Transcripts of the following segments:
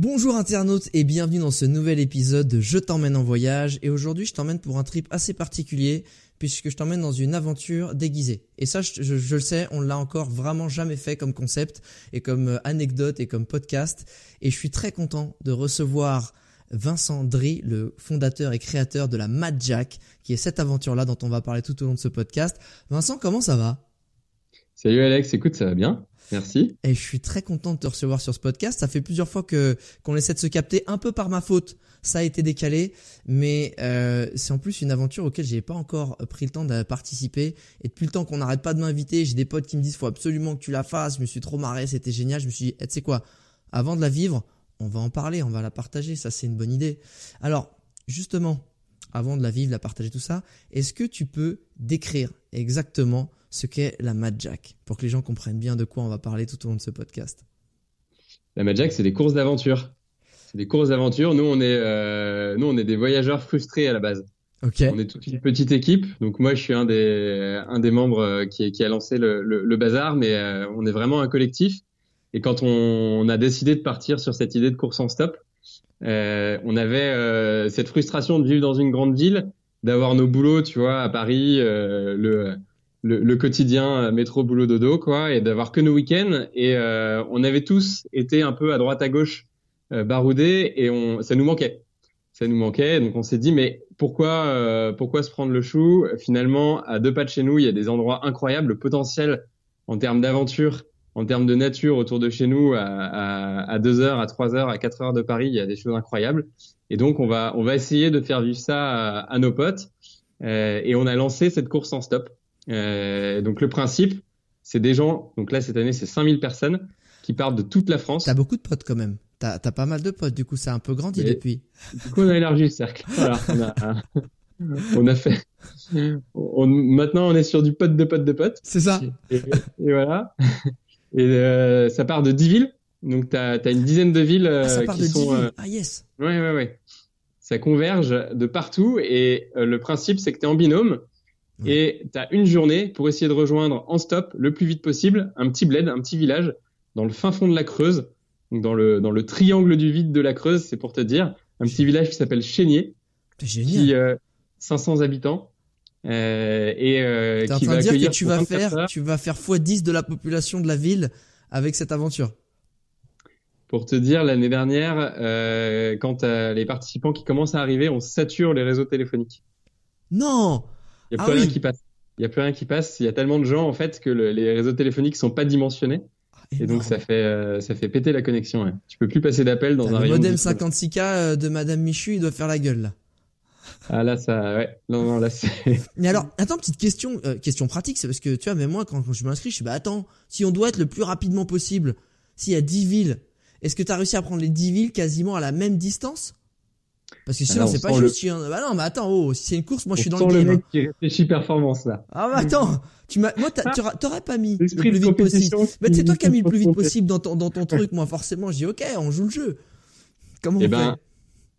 Bonjour internautes et bienvenue dans ce nouvel épisode de Je t'emmène en voyage et aujourd'hui je t'emmène pour un trip assez particulier puisque je t'emmène dans une aventure déguisée. Et ça je, le sais, on l'a encore vraiment jamais fait comme concept et comme euh, anecdote et comme podcast et je suis très content de recevoir Vincent Dry, le fondateur et créateur de la Mad Jack, qui est cette aventure-là dont on va parler tout au long de ce podcast. Vincent, comment ça va? Salut Alex, écoute, ça va bien Merci. Et je suis très content de te recevoir sur ce podcast. Ça fait plusieurs fois que qu'on essaie de se capter, un peu par ma faute. Ça a été décalé, mais euh, c'est en plus une aventure auquel j'ai pas encore pris le temps de participer. Et depuis le temps qu'on n'arrête pas de m'inviter, j'ai des potes qui me disent faut absolument que tu la fasses. Je me suis trop marré, c'était génial. Je me suis dit, eh, tu sais quoi, avant de la vivre, on va en parler, on va la partager. Ça c'est une bonne idée. Alors justement, avant de la vivre, la partager tout ça, est-ce que tu peux décrire exactement ce qu'est la Mad Jack pour que les gens comprennent bien de quoi on va parler tout au long de ce podcast La Madjack, c'est des courses d'aventure. C'est des courses d'aventure. Nous, on est, euh, nous, on est des voyageurs frustrés à la base. On est toute une petite équipe. Donc moi, je suis un des, un des membres euh, qui, qui a lancé le, le, le bazar, mais euh, on est vraiment un collectif. Et quand on, on a décidé de partir sur cette idée de course en stop, euh, on avait euh, cette frustration de vivre dans une grande ville, d'avoir nos boulots, tu vois, à Paris, le, le, le quotidien euh, métro boulot dodo, quoi, et d'avoir que nos week-ends. Et euh, on avait tous été un peu à droite à gauche euh, baroudés, et on, ça nous manquait. Ça nous manquait, donc on s'est dit mais pourquoi euh, pourquoi se prendre le chou? Finalement, à deux pas de chez nous, il y a des endroits incroyables, le potentiel en termes d'aventure, en termes de nature autour de chez nous, à, à, à 2 heures, à 3 heures, à 4 heures de Paris, il y a des choses incroyables. Et donc on va on va essayer de faire vivre ça à, à nos potes. Euh, et on a lancé cette course en stop. Euh, donc le principe, c'est des gens. Donc là cette année, c'est 5000 personnes qui partent de toute la France. T'as beaucoup de potes quand même. T'as as pas mal de potes, du coup, ça a un peu grandi depuis. Du coup, on a élargi le cercle. Voilà, on a, on a fait. On, maintenant, on est sur du pote de pote de pote. C'est ça Et, et voilà. Et euh, ça part de 10 villes. Donc, tu as, une dizaine de villes euh, Ah, ça part qui de sont. 10 euh. Ah yes Ouais, ouais, ouais. Ça converge de partout. Et euh, le principe, c'est que tu es en binôme. Et tu as une journée pour essayer de rejoindre en stop le plus vite possible un petit bled, un petit village dans le fin fond de la Creuse. Donc dans le, dans le triangle du vide de la Creuse, c'est pour te dire. Un petit village qui s'appelle Chénier, qui euh, 500 habitants. Euh, et euh, T'es en qui train va de dire que tu vas 24 faire, heures. tu vas faire x10 de la population de la ville avec cette aventure. Pour te dire, l'année dernière, euh, quand les participants qui commencent à arriver, on sature les réseaux téléphoniques. Non Il n'y a Ah plus rien oui. qui passe. Il y a plus rien qui passe. Il y a tellement de gens en fait que le- les réseaux téléphoniques sont pas dimensionnés et donc ça fait euh, ça fait péter la connexion. Ouais. Tu peux plus passer d'appels dans un Le modem 10 km. 56K euh, de Madame Michu, il doit faire la gueule là. Ah là ça ouais. Non non là c'est Mais alors, attends, petite question, euh, question pratique, c'est parce que tu vois, même moi, quand, quand je m'inscris, je suis bah attends, si on doit être le plus rapidement possible, s'il y a 10 villes, est-ce que t'as réussi à prendre les 10 villes quasiment à la même distance? Parce que sinon, c'est pas juste. si un- Bah non, mais attends, oh, si c'est une course, moi je suis dans On le sent le game. mec qui réfléchit performance là. Ah bah attends, tu m'as, moi t'aurais pas mis le plus vite possible. Mais c'est toi qui as mis le plus vite possible dans ton, dans ton truc, moi forcément, je dis ok, on joue le jeu. Comment on Eh ben, fait?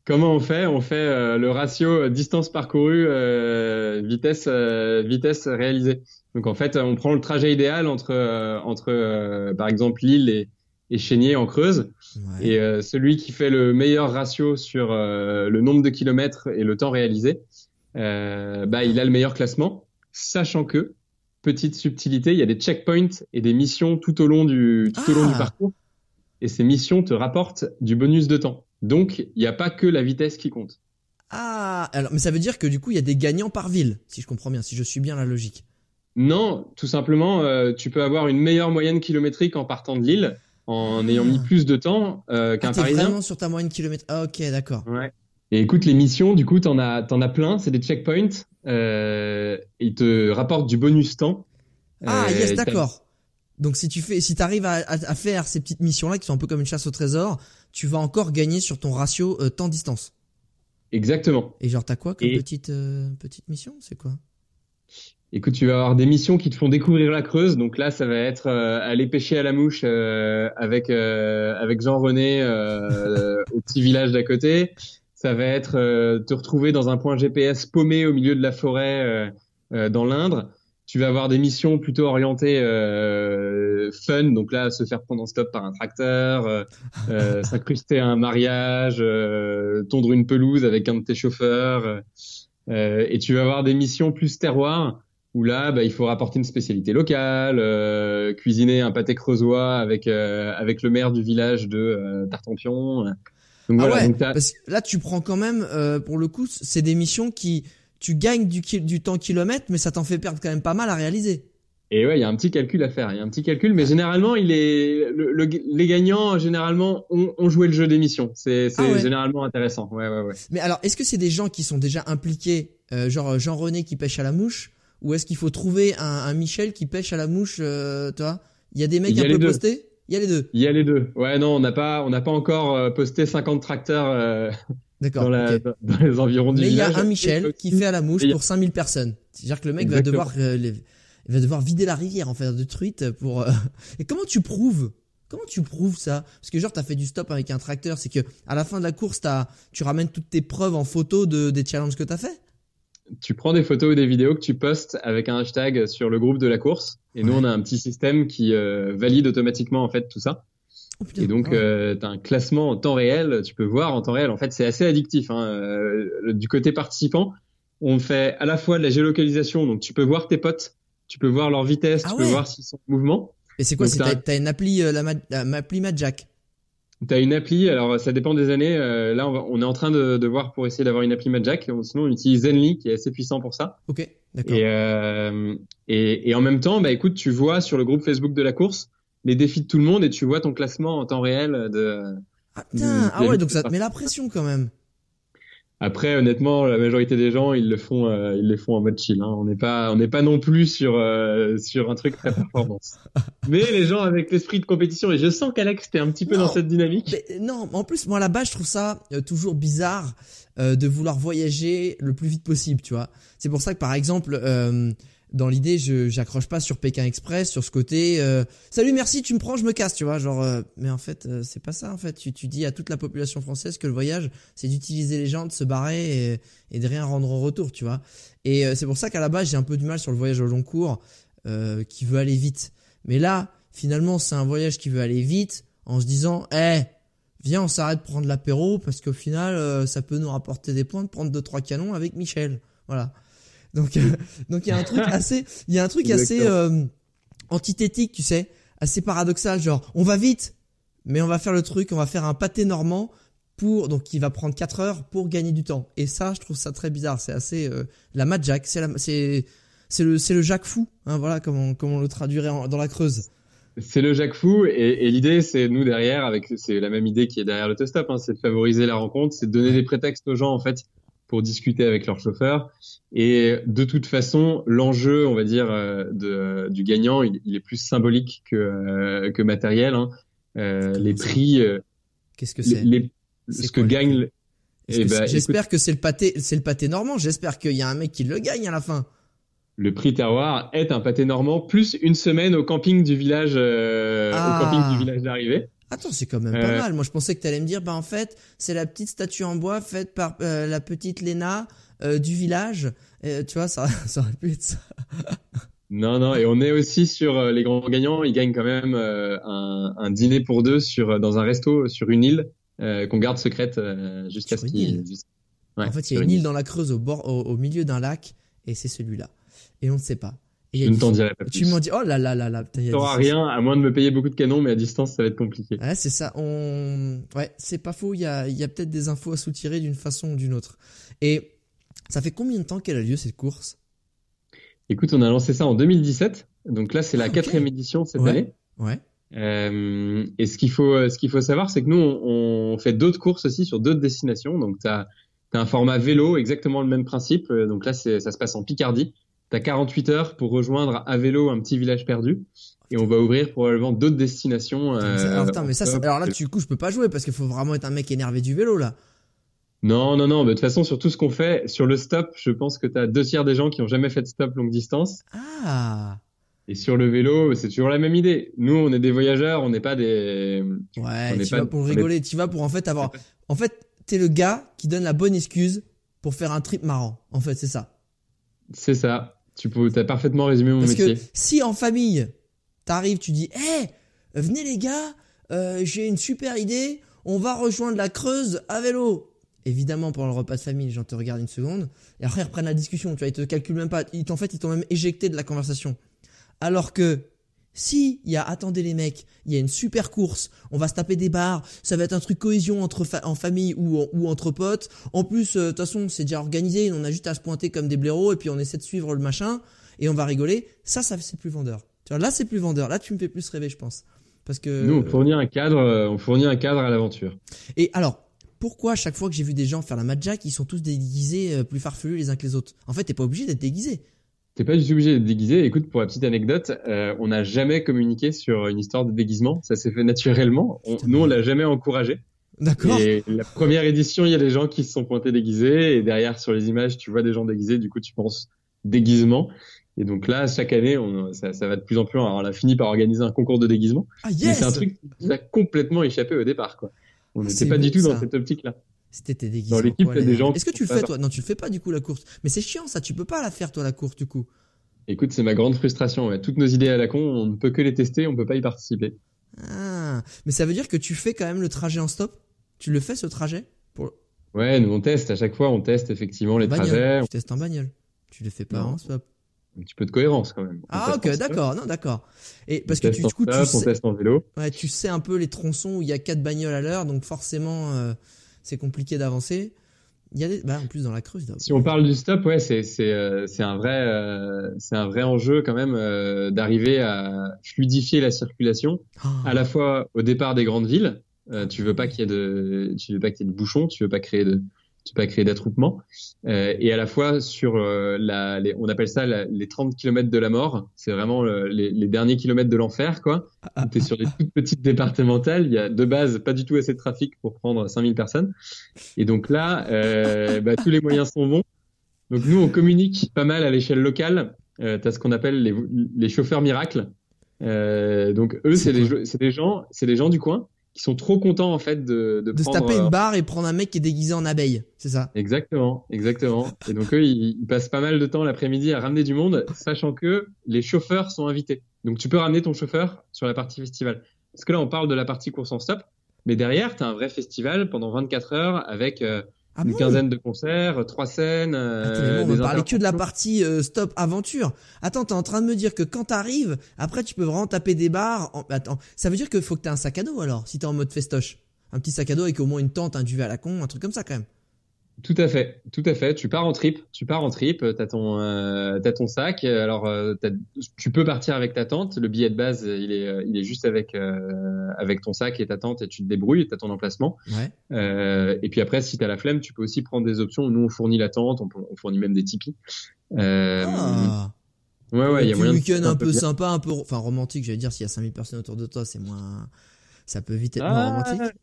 Comment on fait? On fait euh, le ratio euh, distance parcourue, euh, vitesse, euh, vitesse réalisée. Donc en fait, on prend le trajet idéal entre, euh, entre euh, par exemple Lille et, et Chénier en Creuse, Ouais. et euh, celui qui fait le meilleur ratio sur euh, le nombre de kilomètres et le temps réalisé, euh, bah il a le meilleur classement, sachant que petite subtilité, il y a des checkpoints et des missions tout au long du tout au long du Ah. parcours, et ces missions te rapportent du bonus de temps. Donc, il n'y a pas que la vitesse qui compte. Ah, alors, mais ça veut dire que du coup, il y a des gagnants par ville, si je comprends bien, si je suis bien la logique. Non, tout simplement, euh, tu peux avoir une meilleure moyenne kilométrique en partant de Lille, en ayant mis plus de temps euh, qu'un Ah, Parisien. vraiment sur ta moyenne kilomètre. Ah, ok, d'accord. Ouais. Et écoute, les missions, du coup, t'en as, t'en as plein, c'est des checkpoints. Euh, ils te rapportent du bonus temps. Ah, Euh, yes, d'accord. Donc si tu fais, si t'arrives à, à, à faire ces petites missions-là qui sont un peu comme une chasse au trésor, tu vas encore gagner sur ton ratio euh, temps-distance. Exactement. Et genre t'as quoi comme Et- petite petite mission? C'est quoi? Écoute, tu vas avoir des missions qui te font découvrir la Creuse. Donc là, ça va être euh, aller pêcher à la mouche euh, avec euh, avec Jean-René euh, au petit village d'à côté. Ça va être euh, te retrouver dans un point GPS paumé au milieu de la forêt euh, euh, dans l'Indre. Tu vas avoir des missions plutôt orientées euh, fun. Donc là, se faire prendre en stop par un tracteur, s'incruster à un mariage, euh, tondre une pelouse avec un de tes chauffeurs. euh, et tu vas avoir des missions plus terroir où là, bah, il faut rapporter une spécialité locale, euh, cuisiner un pâté creusois avec euh, avec le maire du village de euh, Tartampion. Donc Ah voilà, ouais, donc parce que là tu prends quand même, euh, pour le coup, c'est des missions qui, tu gagnes du, temps kilomètre, mais ça t'en fait perdre quand même pas mal à réaliser. et ouais, il y a un petit calcul à faire. Il y a un petit calcul, mais généralement, il est le- le- les gagnants généralement ont, ont joué le jeu des missions. C'est Ah ouais. généralement intéressant. Ouais, ouais, ouais. Mais alors, est-ce que c'est des gens qui sont déjà impliqués, euh, genre Jean-René qui pêche à la mouche, ou est-ce qu'il faut trouver un, un Michel qui pêche à la mouche, euh, tu vois? Il y a des mecs y a un peu deux. postés? Il y a les deux. Il y a les deux. Ouais, non, on n'a pas on n'a pas encore euh, posté 50 tracteurs euh, dans, la- les environs du Mais il y a un Michel qui fait à la mouche pour 5000 personnes. C'est-à-dire que le mec Exactement. va devoir, euh, les- il va devoir vider la rivière en fait de truite pour. euh, Et comment tu prouves? Comment tu prouves ça? Parce que genre t'as fait du stop avec un tracteur, c'est que à la fin de la course t'as, tu ramènes toutes tes preuves en photo de des challenges que t'as fait? Tu prends des photos ou des vidéos que tu postes avec un hashtag sur le groupe de la course. Et nous, on a un petit système qui euh, valide automatiquement en fait tout ça. Oh. Et donc, euh, tu as un classement en temps réel. Tu peux voir en temps réel. En fait, c'est assez addictif. Hein. Euh, du côté participant, on fait à la fois de la géolocalisation. Donc, tu peux voir tes potes, tu peux voir leur vitesse, Ah tu ouais. peux voir s'ils sont en mouvement. Et c'est quoi? T'as- t'as une appli, euh, la, ma- la appli Madjack. Tu as une appli. Alors, ça dépend des années. Euh, là, on, va- on est en train de, de voir pour essayer d'avoir une appli Madjack. Sinon, on utilise Zenly qui est assez puissant pour ça. Ok, d'accord. Et, euh, et, et en même temps, bah écoute, tu vois sur le groupe Facebook de la course les défis de tout le monde et tu vois ton classement en temps réel. De... Ah putain, du- ah ouais, donc ça te met la pression quand même. Après, honnêtement, la majorité des gens, ils le font, euh, ils les font en mode chill. Hein. On n'est pas, on n'est pas non plus sur euh, sur un truc très performance. Mais les gens avec l'esprit de compétition, et je sens qu'Alex, t'es un petit peu Non. dans cette dynamique. Mais, non, en plus, moi là-bas, je trouve ça euh, toujours bizarre de vouloir voyager le plus vite possible, tu vois. C'est pour ça que, par exemple, dans l'idée, je j'accroche pas sur Pékin Express, sur ce côté. euh, Salut, merci, tu me prends, je me casse, tu vois. Genre, euh, mais en fait, euh, c'est pas ça. En fait, tu, tu dis à toute la population française que le voyage, c'est d'utiliser les gens, de se barrer et, et de rien rendre en retour, tu vois. Et euh, c'est pour ça qu'à la base, j'ai un peu du mal sur le voyage au long cours, euh, qui veut aller vite. Mais là, finalement, c'est un voyage qui veut aller vite, en se disant, eh, viens, on s'arrête prendre l'apéro parce qu'au final, euh, ça peut nous rapporter des points de prendre deux trois canons avec Michel. Voilà. Donc, euh, donc il y a un truc assez, il y a un truc assez euh, antithétique, tu sais, assez paradoxal. Genre, on va vite, mais on va faire le truc, on va faire un pâté normand pour donc qui va prendre 4 heures pour gagner du temps. Et ça, je trouve ça très bizarre. C'est assez euh, la Mad Jack, c'est la, c'est c'est le c'est le Jacques fou. Hein, voilà comment on, comment on le traduirait en- dans la Creuse. C'est le Jacques Fou et, et l'idée, c'est nous derrière, avec c'est la même idée qui est derrière l'autostop, hein, c'est de favoriser la rencontre, c'est de donner des prétextes aux gens en fait pour discuter avec leur chauffeur. Et de toute façon, l'enjeu, on va dire, euh, de, du gagnant, il, il est plus symbolique que euh, que matériel. Hein. Euh, les prix, Qu'est-ce que c'est ce que gagne. Eh ben, écoute- J'espère que c'est le pâté, c'est le pâté normand. J'espère qu'il y a un mec qui le gagne à la fin. Le prix terroir est un pâté normand plus une semaine au camping du village, euh, Ah. au camping du village d'arrivée. Attends, c'est quand même pas Euh. mal. Moi, je pensais que t'allais me dire, bah en fait, c'est la petite statue en bois faite par euh, la petite Léna euh, du village. Tu vois, ça, ça aurait pu être ça. Non, non, et on est aussi sur les grands gagnants. Ils gagnent quand même un, un dîner pour deux sur dans un resto sur une île qu'on garde secrète jusqu'à ce une île qu'il. juste- Ouais, en fait, il y a une île dans la Creuse au bord, au, au milieu d'un lac, et c'est celui-là. Et on ne sait pas. Et Je ne t'en dirai pas Tu m'en dis, oh là là là là, du- rien, à moins de me payer beaucoup de canons, mais à distance, ça va être compliqué. Ouais, c'est ça. On, ouais, c'est pas faux. Il y a, y a peut-être des infos à soutirer d'une façon ou d'une autre. Et ça fait combien de temps qu'elle a lieu cette course? Écoute, on a lancé ça en 2017. Donc là, c'est la Ah, quatrième édition cette Ouais. année. Ouais. Euh, et ce qu'il faut, ce qu'il faut savoir, c'est que nous, on, on fait d'autres courses aussi sur d'autres destinations. Donc, tu as, un format vélo, exactement le même principe. Euh, Donc là, ça se passe en Picardie. Tu as 48 heures pour rejoindre à vélo un petit village perdu. Et on va ouvrir probablement d'autres destinations. Euh, alors, attends, mais ça, alors là, du coup, je peux pas jouer parce qu'il faut vraiment être un mec énervé du vélo là. Non, non, non. De toute façon, sur tout ce qu'on fait, sur le stop, je pense que tu as deux tiers des gens qui ont jamais fait de stop longue distance. Ah. Et sur le vélo, c'est toujours la même idée. Nous, on est des voyageurs, on n'est pas des. Ouais, tu vas pour est- rigoler, tu vas pour en fait avoir. En fait, t'es le gars qui donne la bonne excuse pour faire un trip marrant. En fait, c'est ça. C'est ça. Tu peux, as parfaitement résumé mon Parce métier. que si en famille, t'arrives, tu dis, hé, venez les gars, euh, j'ai une super idée, on va rejoindre la Creuse à vélo. Évidemment, pendant le repas de famille, les gens te regardent une seconde, et après ils reprennent la discussion, tu vois, ils te calculent même pas, ils, t'en fait, ils t'ont même éjecté de la conversation. Alors que, si il y a, attendez les mecs, il y a une super course, on va se taper des bars, ça va être un truc cohésion entre fa- en famille ou, ou entre potes. En plus, euh, de toute façon, c'est déjà organisé, on a juste à se pointer comme des blaireaux et puis on essaie de suivre le machin et on va rigoler. Ça, ça c'est plus vendeur. Tu vois, là c'est plus vendeur. Là, tu me fais plus rêver, je pense. Parce que Nous, on fournit un cadre, euh, on fournit un cadre à l'aventure. et alors, pourquoi chaque fois que j'ai vu des gens faire la Mad Jack, ils sont tous déguisés euh, plus farfelus les uns que les autres? En fait, t'es pas obligé d'être déguisé. T'es pas du tout obligé d'être déguisé. Écoute, pour la petite anecdote, euh, on n'a jamais communiqué sur une histoire de déguisement. Ça s'est fait naturellement. On- nous, on l'a jamais encouragé. D'accord. Et la première édition, il y a des gens qui se sont pointés déguisés. Et derrière, sur les images, tu vois des gens déguisés. Du coup, tu penses déguisement. Et donc là, chaque année, on, ça, ça va de plus en plus. loin. Alors, on a fini par organiser un concours de déguisement. Ah Mais yes c'est un truc qui nous a complètement échappé au départ, quoi. On Ah, n'était pas beau, du tout dans cette optique-là. C'était tes déguisements. Dans l'équipe, il y a des gens. Est-ce que tu le fais toi? Non, tu le fais pas du coup la course. Mais c'est chiant ça. Tu peux pas la faire toi la course du coup. Écoute, c'est ma grande frustration. ouais. Toutes nos idées à la con, on ne peut que les tester, on peut pas y participer. Ah. Mais ça veut dire que tu fais quand même le trajet en stop? Tu le fais ce trajet? Pour Ouais, nous on teste à chaque fois, on teste effectivement les bagnole. trajets, Tu testes en bagnole. Tu le fais pas Non. en stop. un petit peu de cohérence quand même. On Ah ok d'accord non d'accord. Et on parce que tu, du coup tu stop, on sais, teste en vélo. ouais, tu sais un peu les tronçons où il y a quatre bagnoles à l'heure donc forcément euh, c'est compliqué d'avancer. Il y a des bah en plus dans la Creuse. Si on parle du stop, ouais, c'est c'est euh, c'est un vrai euh, c'est un vrai enjeu quand même euh, d'arriver à fluidifier la circulation Ah. à la fois au départ des grandes villes. Euh, tu veux pas qu'il y ait de tu veux pas qu'il y ait de bouchons, tu veux pas créer de tu veux pas créer d'attroupement euh, et à la fois sur euh, la les, on appelle ça la- les 30 kilomètres de la mort. C'est vraiment le- les, les derniers kilomètres de l'enfer quoi. Ah, T'es sur des toutes petites départementales, il y a de base pas du tout assez de trafic pour prendre 5000 personnes. Et donc là, euh, bah, tous les moyens sont bons. Donc nous, on communique pas mal à l'échelle locale. Euh, T'as ce qu'on appelle les, les chauffeurs miracles. Euh, donc eux, C'est des, des gens, c'est des gens du coin qui sont trop contents en fait de, de, de se taper euh, une barre et prendre un mec qui est déguisé en abeille, c'est ça? Exactement, exactement. Et donc eux, ils, ils passent pas mal de temps l'après-midi à ramener du monde, sachant que les chauffeurs sont invités. Donc tu peux ramener ton chauffeur sur la partie festival. Parce que là, on parle de la partie course en stop, mais derrière, tu as un vrai festival pendant 24 heures avec euh, Ah une bon quinzaine de concerts, trois scènes. euh, Attends, bon, on des va parler que de la partie euh, stop aventure. Attends, t'es en train de me dire que quand t'arrives, après tu peux vraiment taper des barres. En- Attends, ça veut dire qu'il faut que t'aies un sac à dos alors, si t'es en mode festoche. Un petit sac à dos avec au moins une tente, un duvet à la con, un truc comme ça quand même. Tout à fait, tout à fait. Tu pars en trip, tu pars en trip, t'as ton, euh, t'as ton sac. Alors, euh, tu peux partir avec ta tente. Le billet de base, il est, euh, il est juste avec, euh, avec ton sac et ta tente et tu te débrouilles. T'as ton emplacement. Ouais. Euh, et puis après, si t'as la flemme, tu peux aussi prendre des options. Nous, on fournit la tente, on, fournit même des tipis. Ah. ouais, ouais, il y a moyen week-end un peu sympa, un peu, enfin romantique, j'allais dire, s'il y a 5000 personnes autour de toi, c'est moins, ça peut vite être moins Ah, romantique.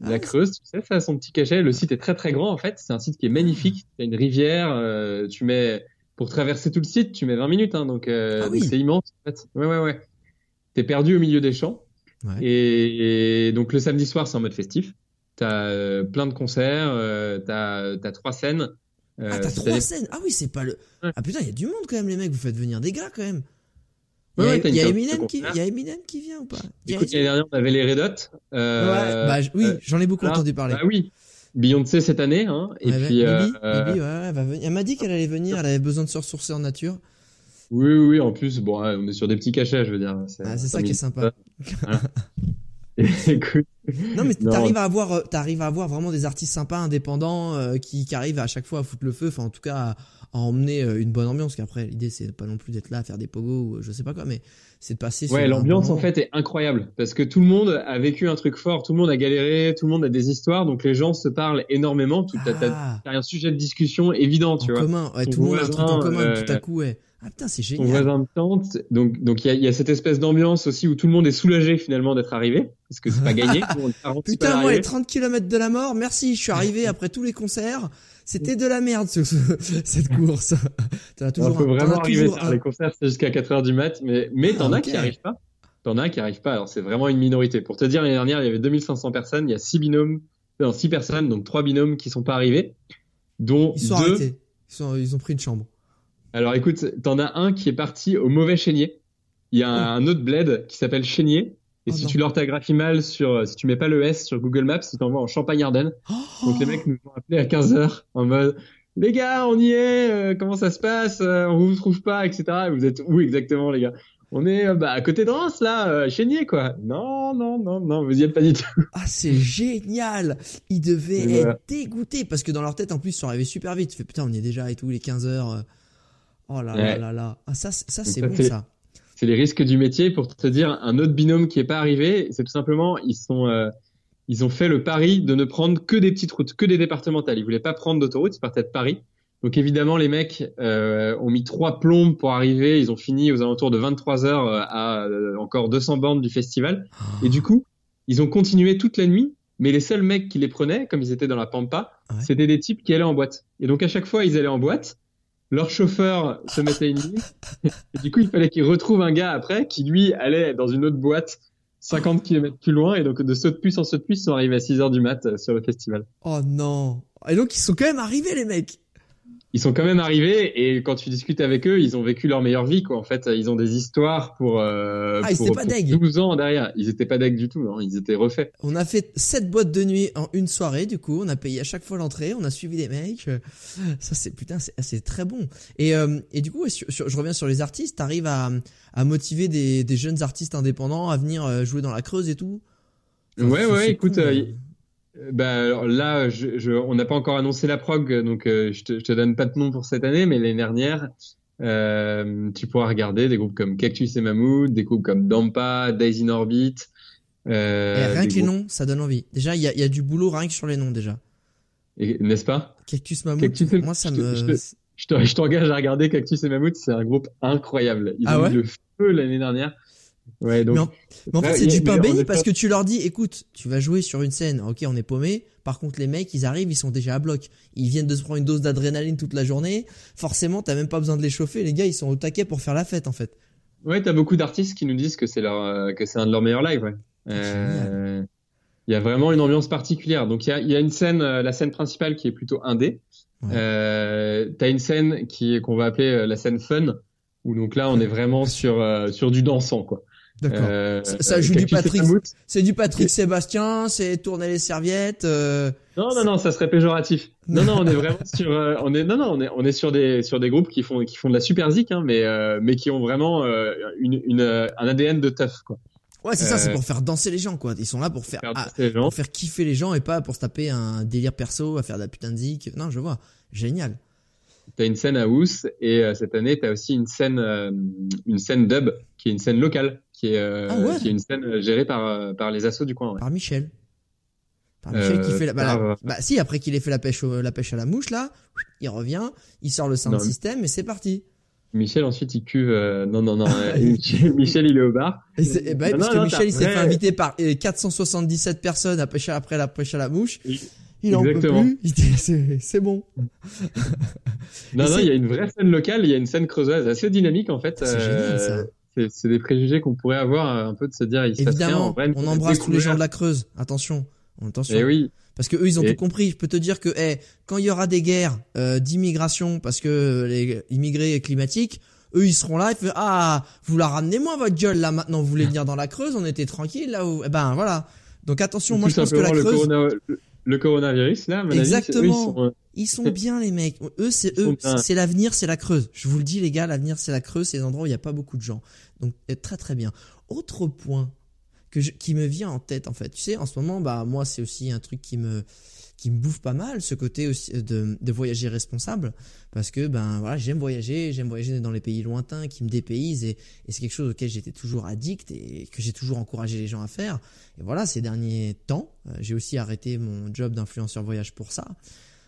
La Ah, Creuse, tu sais, ça a son petit cachet. Le site est très très grand en fait. C'est un site qui est magnifique. T'as une rivière. euh, tu mets pour traverser tout le site, tu mets 20 minutes. Hein, donc euh, Ah oui. c'est immense en fait. Ouais ouais ouais. T'es perdu au milieu des champs. Ouais. Et, et donc le samedi soir, c'est en mode festif. T'as euh, plein de concerts. T'as trois scènes. Ah, t'as trois scènes. Ah oui, c'est pas le. Ouais. Ah putain, il y a du monde quand même, les mecs. Vous faites venir des gars quand même. Il Ouais, y a, y Eminem qui, il concerts. y a Eminem qui vient ou pas? Écoute, l'année dernière, on avait les Red Hot. Euh, Ouais, bah, oui, euh, j'en ai beaucoup là, entendu parler. Bah oui. Beyoncé cette année, hein. Et Ouais, puis, euh, Bibi, Bibi, ouais, ouais, elle va venir. Elle m'a dit qu'elle allait venir, elle avait besoin de se ressourcer en nature. Oui, oui, oui, en plus, bon, on est sur des petits cachets, je veux dire. Ah, c'est ça qui est sympa. Écoute, Non mais t'arrives à avoir, euh, t'arrives à avoir vraiment des artistes sympas, indépendants, euh, qui, qui arrivent à chaque fois à foutre le feu, enfin en tout cas à, à emmener euh, une bonne ambiance. Qu'après l'idée c'est pas non plus d'être là à faire des pogos ou euh, je sais pas quoi, mais c'est de passer. Ouais, l'ambiance en fait est incroyable parce que tout le monde a vécu un truc fort, tout le monde a galéré, tout le monde a des histoires, donc les gens se parlent énormément. Tout Ah, t'as un sujet de discussion évident, en tu vois. ouais, Ton tout le monde a un truc en commun tout à euh, coup, ouais. Ah putain c'est Ton génial. voisin de tente, donc donc il y a, il y a cette espèce d'ambiance aussi où tout le monde est soulagé finalement d'être arrivé parce que c'est pas gagné. Putain moi les 30 km de la mort, merci, je suis arrivé après tous les concerts. C'était de la merde ce, ce- cette course. T'en as un- t'en as vraiment arriver un- Les concerts jusqu'à 4 heures du mat, mais mais t'en Ah, as ok. qui arrivent pas. T'en as qui arrivent pas. Alors c'est vraiment une minorité. Pour te dire l'année dernière il y avait 2500 personnes, il y a six binômes, non six personnes, donc trois binômes qui sont pas arrivés, dont Ils sont deux arrêtés. Ils, sont, ils ont pris une chambre. Alors écoute, t'en as un qui est parti au mauvais chénier. Il y a un, un autre bled qui s'appelle Chénier. Et Oh si non. tu l'orthographie mal sur, si tu mets pas le S sur Google Maps, il t'envoie en Champagne-Ardenne. Oh Donc les mecs nous ont appelés à 15 heures en mode, les gars, on y est, euh, comment ça se passe, euh, on vous trouve pas, etc. Et vous êtes où exactement, les gars? On est, euh, bah, à côté de Reims, là, euh, Chénier, quoi. Non, non, non, non, vous y êtes pas du tout. Ah, c'est génial! Ils devaient Et voilà. être dégoûtés parce que dans leur tête, en plus, ils sont arrivés super vite. Tu fais putain, on y est déjà et tout, les 15 heures. euh. Oh là là Ouais. là là. Ah, ça, c'est- ça c'est bon fait- ça. C'est les risques du métier pour te dire un autre binôme qui est pas arrivé. C'est tout simplement ils sont euh, ils ont fait le pari de ne prendre que des petites routes que des départementales. Ils voulaient pas prendre d'autoroute ils partaient de Paris. Donc évidemment les mecs euh, ont mis trois plombes pour arriver. Ils ont fini aux alentours de 23 heures euh, à euh, encore 200 bandes du festival. Et du coup ils ont continué toute la nuit mais les seuls mecs qui les prenaient comme ils étaient dans la pampa Ouais. c'était des types qui allaient en boîte. Et donc à chaque fois ils allaient en boîte leur chauffeur se mettait une ligne et du coup, il fallait qu'ils retrouvent un gars après qui, lui, allait dans une autre boîte 50 km plus loin. Et donc, de saut de puce en saut de puce, ils sont arrivés à 6 heures du mat euh, sur le festival. Oh non. Et donc, ils sont quand même arrivés, les mecs. Ils sont quand même arrivés et quand tu discutes avec eux, ils ont vécu leur meilleure vie, quoi. En fait, ils ont des histoires pour, euh, Ah, ils pour, étaient pas pour deg. 12 ans derrière. Ils étaient pas deg du tout, non. Ils étaient refaits. On a fait sept boîtes de nuit en une soirée, du coup. On a payé à chaque fois l'entrée. On a suivi les mecs. Ça, c'est, putain, c'est, c'est très bon. Et, euh, et du coup, ouais, sur- sur- je reviens sur les artistes. T'arrives à, à motiver des, des jeunes artistes indépendants à venir euh, jouer dans la Creuse et tout? Enfin, ouais, ouais, écoute, cool. Euh, Bah alors là, je, je, on n'a pas encore annoncé la prog, donc euh, je, te, je te donne pas de nom pour cette année, mais l'année dernière, euh, tu pourras regarder des groupes comme Cactus et Mammouth, des groupes comme Dampa, Days in Orbit. Euh, Et rien que les groupes- noms, ça donne envie. Déjà, il y a, il y a du boulot rien que sur les noms, déjà. N'est-ce pas? Cactus Mammouth, Cactus et- moi, ça te- me... je te- Je te- t'engage à regarder Cactus et Mammouth, c'est un groupe incroyable. Ils Ah ont ouais? mis le feu l'année dernière. Ouais, donc. Mais en- Mais en fait, c'est du pain béni parce pas- que tu leur dis, écoute, tu vas jouer sur une scène, ok, on est paumé. Par contre, les mecs, ils arrivent, ils sont déjà à bloc. Ils viennent de se prendre une dose d'adrénaline toute la journée. Forcément, t'as même pas besoin de les chauffer. Les gars, ils sont au taquet pour faire la fête, en fait. Ouais, t'as beaucoup d'artistes qui nous disent que c'est leur, euh, que c'est un de leurs meilleurs lives. Ouais. Euh, Il y a vraiment une ambiance particulière. Donc il y a, il y a une scène, euh, la scène principale qui est plutôt indé. Ouais. Euh, t'as une scène qui qu'on va appeler euh, la scène fun, où donc là on est vraiment sur euh, sur du dansant quoi. D'accord. Euh, Ça- joue du Patrick. C'est du Patrick Sébastien, c'est tourner les serviettes. euh, Non non non, ça serait péjoratif. Non non, on est vraiment sur, euh, on est non non, on est on est sur des sur des groupes qui font qui font de la super zik, hein, mais mais qui ont vraiment une une un ADN de tough quoi. Ouais, c'est ça, c'est pour faire danser les gens, quoi. Ils sont là pour faire, Faire ah, pour faire kiffer les gens et pas pour se taper un délire perso à faire de la putain de zik. Non, je vois. Génial. T'as une scène à Ous et cette année t'as aussi une scène une scène dub qui est une scène locale qui est euh, Ah ouais qui est une scène euh, gérée par euh, par les assos du coin. Ouais. Par Michel. Par Michel qui fait la, bah, par, la- bah, si, après qu'il ait fait la pêche, au- la pêche à la mouche, là, il revient, il sort le sound Non. system et c'est parti. Michel ensuite il cuve euh, non non non Michel il est au bar. Et, c'est- et bah, Non, parce non, que Michel, il s'est fait inviter par euh, 477 personnes à pêcher après la pêche à la mouche. Il en peut plus. C'est, bon. Non Et non il y a une vraie scène locale il y a une scène creusoise assez dynamique en fait. C'est génial, ça. C'est- des préjugés qu'on pourrait avoir euh, un peu de se dire il. Évidemment, En vrai, on embrasse tous les gens de la Creuse. Attention. Attention. Et oui Parce que eux, ils ont Et- tout compris. Je peux te dire que, eh, quand il y aura des guerres euh, d'immigration, parce que les immigrés climatiques, eux, ils seront là. Ils font, ah, vous la ramenez moins votre gueule là maintenant. Vous voulez venir dans la Creuse On était tranquille là. Où... Eh ben voilà. Donc attention, moi je pense que la le Creuse, corona- le- coronavirus là. avis, Exactement. eux, ils sont, euh, Ils sont bien les mecs. Eux c'est eux, c'est l'avenir, c'est la Creuse. Je vous le dis les gars, l'avenir c'est la Creuse, c'est les endroits où il n'y a pas beaucoup de gens. Donc euh, très très bien. Autre point que je- qui me vient en tête en fait. Tu sais, en ce moment, bah moi c'est aussi un truc qui me qui me bouffe pas mal, ce côté aussi de, de voyager responsable, parce que ben voilà, j'aime voyager, j'aime voyager dans les pays lointains qui me dépaysent, et, c'est quelque chose auquel j'étais toujours addict et que j'ai toujours encouragé les gens à faire. Et voilà, ces derniers temps, euh, j'ai aussi arrêté mon job d'influenceur voyage pour ça,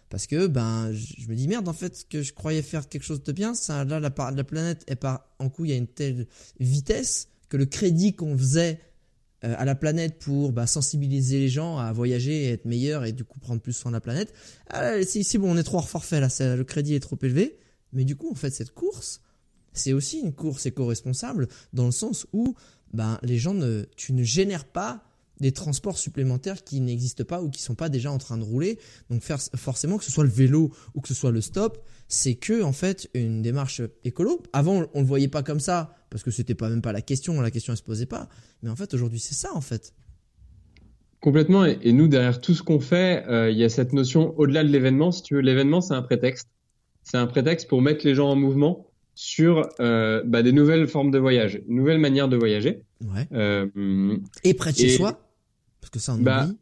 parce que ben je me dis merde en fait que je croyais faire quelque chose de bien, ça là la, la planète est par en coup il y a une telle vitesse que le crédit qu'on faisait euh, à la planète pour bah, sensibiliser les gens à voyager et être meilleur et du coup prendre plus soin de la planète. Ah, c'est bon, on est trop hors forfait là, le crédit est trop élevé. Mais du coup, en fait, cette course, c'est aussi une course éco-responsable dans le sens où ben, les gens ne, tu ne génères pas des transports supplémentaires qui n'existent pas ou qui sont pas déjà en train de rouler. Donc faire forcément que ce soit le vélo ou que ce soit le stop, c'est que en fait une démarche écolo. Avant, on le voyait pas comme ça parce que c'était pas même pas la question, la question elle se posait pas. Mais en fait, aujourd'hui, c'est ça en fait. Complètement. Et, et nous, derrière tout ce qu'on fait, euh, il y a cette notion au-delà de l'événement. Si tu veux, l'événement, c'est un prétexte. C'est un prétexte pour mettre les gens en mouvement sur euh, bah, des nouvelles formes de voyage, une nouvelle manière de voyager. Ouais. Euh, Et près de chez Et- soi, parce que ça on Bah, oublie.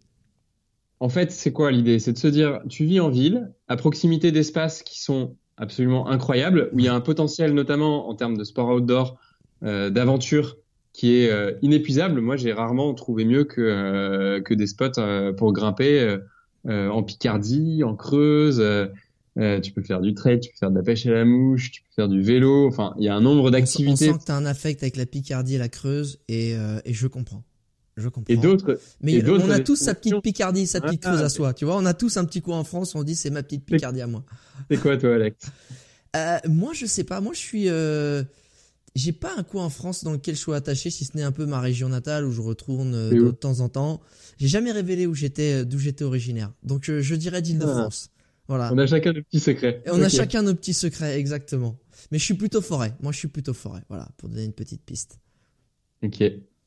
en fait, c'est quoi l'idée? C'est de se dire, tu vis en ville, à proximité d'espaces qui sont absolument incroyables, où il y a un potentiel, notamment en termes de sport outdoor, d'aventure, qui est euh, inépuisable. Moi, j'ai rarement trouvé mieux que euh, que des spots euh, pour grimper euh, euh, en Picardie, en Creuse. euh, euh, tu peux faire du trail, tu peux faire de la pêche à la mouche, tu peux faire du vélo. Enfin, il y a un nombre On, s- on d'activités sent que t'as un affect avec la Picardie et la Creuse et, euh, et je comprends. Je comprends. et d'autres. Mais et on a tous sa petite Picardie, sa petite Ah, Creuse à c'est- soi. Tu vois, on a tous un petit coin en France, on dit c'est ma petite Picardie à moi. C'est quoi, toi, Alex? Euh, moi, je sais pas. Moi, je suis. J'ai pas un coin en France dans lequel je suis attaché, si ce n'est un peu ma région natale où je retourne euh, de temps en temps. J'ai jamais révélé où j'étais, euh, d'où j'étais originaire. Donc, euh, je dirais d'Île-de-France. Voilà. On a chacun nos petits secrets. Et on a chacun nos petits secrets, exactement. Mais je suis plutôt forêt. Moi, je suis plutôt forêt. Voilà, pour donner une petite piste. Ok,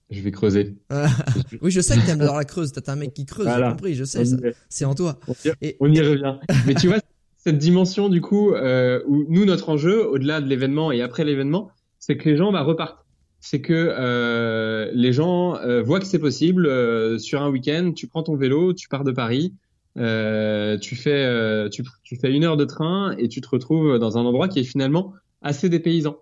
je vais creuser. oui, je sais que t'aimes alors la creuse. T'as un mec qui creuse, Voilà. j'ai compris, je sais, c'est en toi. On y- Et- on y revient. Mais tu vois, cette dimension du coup, euh, où nous, notre enjeu, au-delà de l'événement et après l'événement, c'est que les gens bah, repartent. C'est que euh, les gens euh, voient que c'est possible. euh, sur un week-end, tu prends ton vélo, tu pars de Paris, euh, tu fais euh, tu, tu fais une heure de train et tu te retrouves dans un endroit qui est finalement assez dépaysant.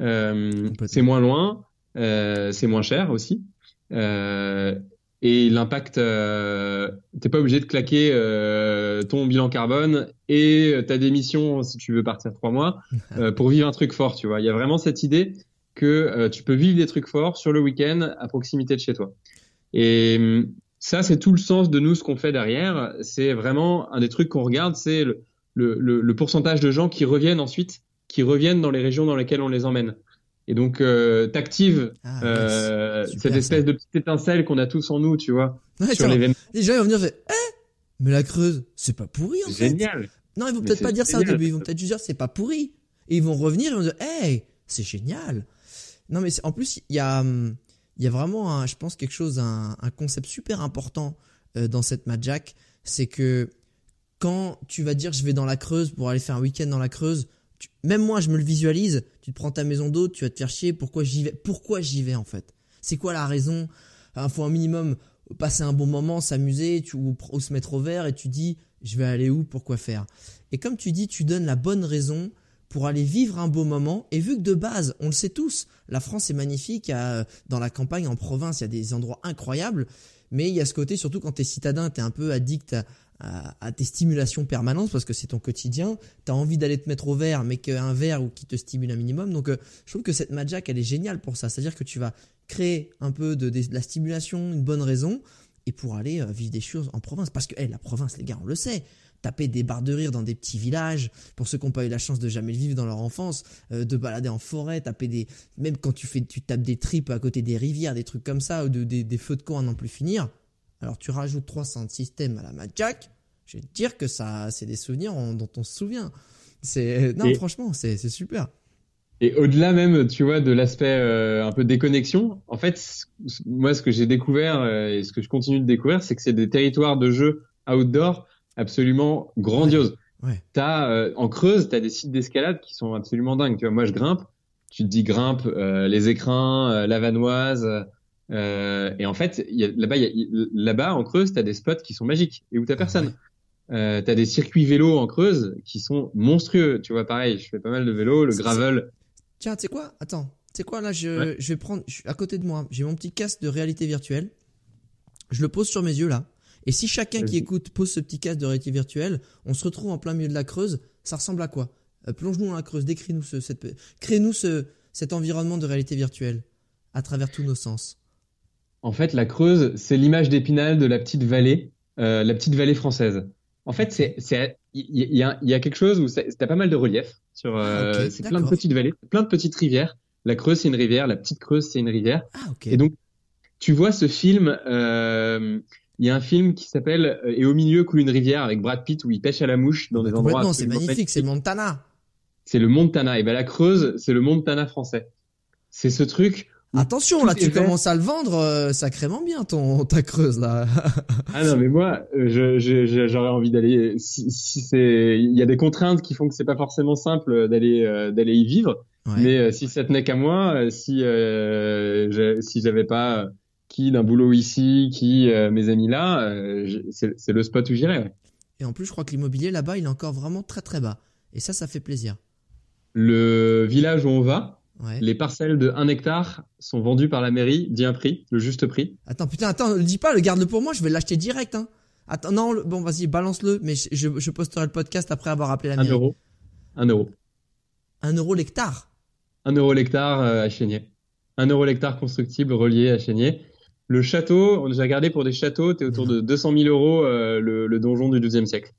Euh, c'est moins loin, euh, c'est moins cher aussi. Euh, et l'impact, euh, t'es pas obligé de claquer euh, ton bilan carbone et ta démission si tu veux partir trois mois euh, pour vivre un truc fort. Tu vois, il y a vraiment cette idée que euh, tu peux vivre des trucs forts sur le week-end à proximité de chez toi. Et hum, ça, c'est tout le sens de nous ce qu'on fait derrière. C'est vraiment un des trucs qu'on regarde, c'est le, le, le pourcentage de gens qui reviennent ensuite, qui reviennent dans les régions dans lesquelles on les emmène. Et donc, euh, t'actives Ah, euh. Super, cette ça. espèce de petite étincelle qu'on a tous en nous, tu vois, Ouais, sur l'événement. les gens ils vont venir faire, eh, mais la creuse, c'est pas pourri en C'est fait. génial. Non, ils vont peut-être c'est pas dire ça au début, ils vont peut-être juste dire c'est pas pourri. Et ils vont revenir et vont dire, hey, c'est génial. Non, mais c'est- en plus, il y a, hum, il y a vraiment, un, je pense, quelque chose, un, un concept super important euh, dans cette Jack, c'est que quand tu vas dire je vais dans la Creuse pour aller faire un week-end dans la Creuse, tu- même moi je me le visualise, tu te prends ta maison d'hôte, tu vas te faire chier, pourquoi j'y vais? Pourquoi j'y vais en fait? C'est quoi la raison? Il faut un minimum passer un bon moment, s'amuser, ou, ou se mettre au vert et tu dis je vais aller où, pourquoi faire? Et comme tu dis, tu donnes la bonne raison pour aller vivre un beau moment. Et vu que de base, on le sait tous, la France est magnifique, il y a, dans la campagne, en province, il y a des endroits incroyables, mais il y a ce côté, surtout quand t'es citadin, t'es un peu addict à, à, tes stimulations permanentes parce que c'est ton quotidien. T'as envie d'aller te mettre au vert, mais qu'un verre ou qui te stimule un minimum. Donc, euh, je trouve que cette Majak, elle est géniale pour ça. C'est-à-dire que tu vas créer un peu de, de, la stimulation, une bonne raison, et pour aller euh, vivre des choses en province. Parce que, hey, la province, les gars, on le sait. Taper des barres de rire dans des petits villages, pour ceux qui n'ont pas eu la chance de jamais le vivre dans leur enfance, euh, de balader en forêt, taper des, même quand tu fais, tu tapes des tripes à côté des rivières, des trucs comme ça, ou de, des, des feux de camp à n'en plus finir. Alors tu rajoutes 300 systèmes à la Jack, je vais te dire que ça, c'est des souvenirs en- dont on se souvient. C'est, non, Et- franchement, c'est, super. Et au-delà même, tu vois, de l'aspect euh, un peu déconnexion, en fait, moi, ce que j'ai découvert euh, et ce que je continue de découvrir, c'est que c'est des territoires de jeu outdoor absolument grandioses. Ouais. T'as euh, en Creuse, t'as des sites d'escalade qui sont absolument dingues. Tu vois, moi je grimpe, tu te dis grimpe les écrins, la vanoise, euh, et en fait là-bas, en Creuse, t'as des spots qui sont magiques et où t'as personne. Euh, t'as des circuits vélo en Creuse qui sont monstrueux. Tu vois, pareil, je fais pas mal de vélo, le gravel. Tiens, tu sais quoi? Attends, tu sais quoi? Là je, Ouais. je vais prendre je à côté de moi, j'ai mon petit casque de réalité virtuelle. Je le pose sur mes yeux là. Et si chacun qui écoute pose ce petit casque de réalité virtuelle, on se retrouve en plein milieu de la Creuse, ça ressemble à quoi? Euh, Plonge-nous dans la Creuse, décris-nous ce cette crée-nous ce cet environnement de réalité virtuelle à travers tous nos sens. En fait, la Creuse, c'est l'image d'Épinal de la petite vallée, euh, la petite vallée française. En fait, c'est, il y, a, y a quelque chose où c'est- t'as pas mal de relief sur, euh, Ah, c'est plein de petites vallées, plein de petites rivières. La Creuse, c'est une rivière, la petite Creuse, c'est une rivière. Ah. Et donc, tu vois ce film, euh, il y a un film qui s'appelle euh, Et au milieu coule une rivière avec Brad Pitt où il pêche à la mouche dans des endroits Complètement, c'est magnifique, c'est. Montana. C'est le Montana. Et ben la Creuse, c'est le Montana français. C'est ce truc Attention, Tout là, tu commences à le vendre euh, sacrément bien, ton ta creuse là. Ah non, mais moi, euh, je, je- je- j'aurais envie d'aller. Si, si c'est, il y a des contraintes qui font que c'est pas forcément simple d'aller euh, d'aller y vivre. Ouais. Mais euh, si ça tenait qu'à moi, si si j'avais pas qui d'un boulot ici, qui mes amis là, c'est c'est le spot où j'irais. ouais. Et en plus, je crois que l'immobilier là-bas, il est encore vraiment très très bas. Et ça, ça fait plaisir. Le village où on va, Ouais. les parcelles de 1 hectare sont vendues par la mairie, dit un prix, le juste prix. Attends, putain, attends, le dis pas, le garde-le pour moi, je vais l'acheter direct, hein. Attends, non, le- bon, vas-y, balance-le, mais je, je, je posterai le podcast après avoir appelé la 1 mairie. euro. 1 euro. Un euro l'hectare. 1 euro l'hectare euh, à Chénier. 1 euro l'hectare constructible relié à Chénier. Le château, on a déjà regardé pour des châteaux, t'es autour de 200 000 euros euh, le, le donjon du XIIe siècle.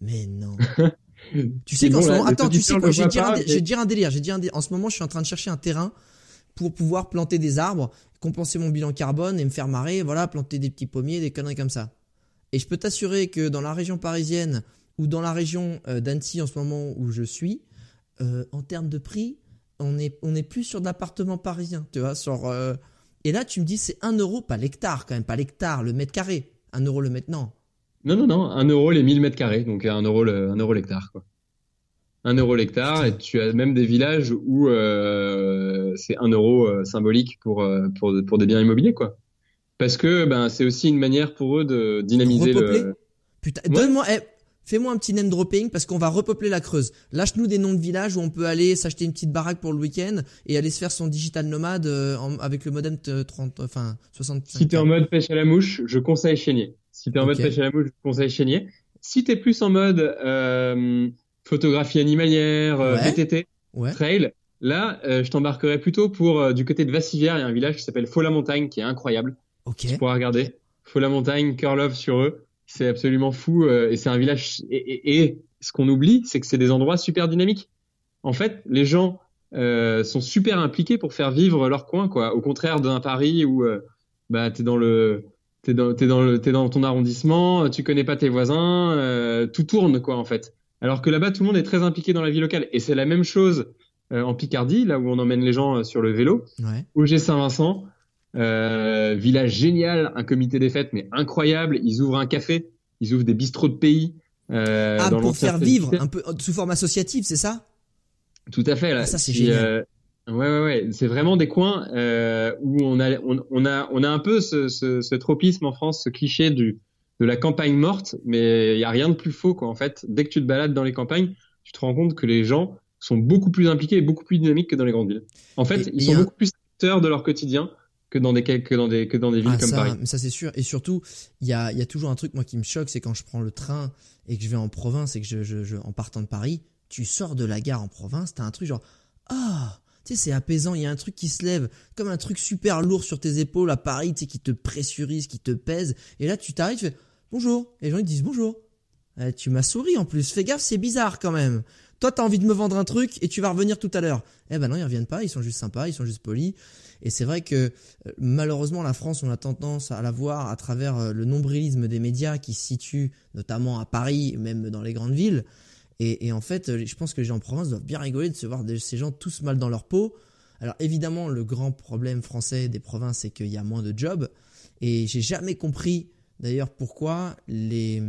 Mais non. Tu sais qu'en bon, ce moment, attends, tu sais quoi, voient dire mais- dire un délire, j'ai dit un dé- en ce moment, je suis en train de chercher un terrain pour pouvoir planter des arbres, compenser mon bilan carbone et me faire marrer, voilà, planter des petits pommiers, des conneries comme ça. Et je peux t'assurer que dans la région parisienne ou dans la région euh, d'Annecy en ce moment où je suis, euh, en termes de prix, on est, on est plus sur de l'appartement parisien, tu vois, sur, euh, et là, tu me dis, c'est 1 euro, pas l'hectare quand même, pas l'hectare, le mètre carré. 1 euro le mètre, non. Non, non, non, 1 euro les 1000 mètres carrés, donc 1 euro le, 1 euro l'hectare, quoi. 1 euro l'hectare, et tu as même des villages où euh, c'est 1 euro euh, symbolique pour, euh, pour, pour des biens immobiliers, quoi. Parce que ben c'est aussi une manière pour eux de dynamiser Repeupler le. Putain, Ouais. donne-moi, eh, fais-moi un petit name dropping parce qu'on va repeupler la Creuse. Lâche-nous des noms de villages où on peut aller s'acheter une petite baraque pour le week-end et aller se faire son digital nomade euh, en- avec le modem de 30, enfin 65. Si t'es en mode pêche à la mouche, je conseille Chénier. Si t'es en mode pêche à la mouche, je conseille Chénier. Si t'es plus en mode euh, photographie animalière, euh, Ouais. VTT, Ouais. trail, là, euh, je t'embarquerai plutôt pour euh, du côté de Vassivière. Il y a un village qui s'appelle Faux-la-Montagne qui est incroyable. Ok. Tu pourras regarder. Faux-la-Montagne, Cœur Love sur eux. C'est absolument fou euh, et c'est un village. Et, et- et ce qu'on oublie, c'est que c'est des endroits super dynamiques. En fait, les gens euh, sont super impliqués pour faire vivre leur coin, quoi. Au contraire d'un Paris où euh, bah t'es dans le t'es dans t'es dans le t'es dans ton arrondissement, tu connais pas tes voisins, euh, tout tourne quoi en fait. Alors que là-bas, tout le monde est très impliqué dans la vie locale et c'est la même chose euh, en Picardie, là où on emmène les gens euh, sur le vélo. Ouais. OG Saint-Vincent, euh, village génial, un comité des fêtes mais incroyable. Ils ouvrent un café, ils ouvrent des bistrots de pays. Euh, ah, dans pour faire vivre un peu sous forme associative, c'est ça? Tout à fait. Là. Ah, ça, c'est génial. Ouais, ouais, ouais. C'est vraiment des coins euh, où on a, on, on a, on a un peu ce, ce, ce tropisme en France, ce cliché du de la campagne morte, mais il y a rien de plus faux quoi. En fait, dès que tu te balades dans les campagnes, tu te rends compte que les gens sont beaucoup plus impliqués et beaucoup plus dynamiques que dans les grandes villes. En fait, Et- ils sont un- beaucoup plus acteurs de leur quotidien que dans des que dans des que dans des villes Ah, comme ça, Paris. mais ça c'est sûr. Et surtout, il y a, y a toujours un truc moi qui me choque, c'est quand je prends le train et que je vais en province et que je, je, je- en partant de Paris, tu sors de la gare en province, t'as un truc genre ah, tu sais c'est apaisant. Il y a un truc qui se lève comme un truc super lourd sur tes épaules à Paris, tu sais qui te pressurise, qui te pèse. Et là tu t'arrives, tu fais bonjour. Et les gens ils disent bonjour. Eh, tu m'as souri en plus. Fais gaffe, c'est bizarre quand même. Toi, t'as envie de me vendre un truc et tu vas revenir tout à l'heure. Eh ben non, ils reviennent pas. Ils sont juste sympas, ils sont juste polis. Et c'est vrai que euh, malheureusement, la France, on a tendance à la voir à travers euh, le nombrilisme des médias qui se situent notamment à Paris, même dans les grandes villes. Et, en fait, euh, je pense que les gens en province doivent bien rigoler de se voir de- ces gens tous mal dans leur peau. Alors évidemment, le grand problème français des provinces, c'est qu'il y a moins de jobs. Et j'ai jamais compris d'ailleurs pourquoi les,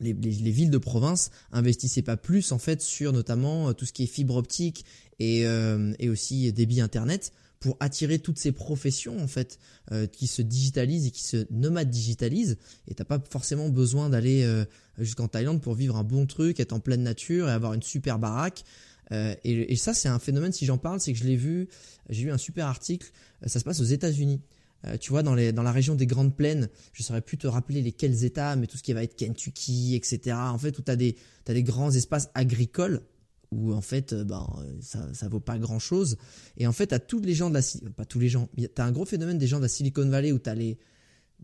les villes de province investissaient pas plus en fait sur notamment euh, tout ce qui est fibre optique et, euh, et aussi débit internet pour attirer toutes ces professions en fait euh, qui se digitalisent et qui se nomades digitalisent et t'as pas forcément besoin d'aller euh, jusqu'en Thaïlande pour vivre un bon truc, être en pleine nature et avoir une super baraque. Euh, et, et ça c'est un phénomène si j'en parle c'est que je l'ai vu, j'ai lu un super article, euh, ça se passe aux États-Unis. Euh, tu vois, dans, les, dans la région des Grandes Plaines, je saurais plus te rappeler lesquels États, mais tout ce qui va être Kentucky, etc. En fait, où tu as des, t'as des grands espaces agricoles où en fait, euh, ben, euh, ça, ça vaut pas grand chose. Et en fait, à tous les gens de la, Si- pas tous les gens, t'as un gros phénomène des gens de la Silicon Valley où t'as les,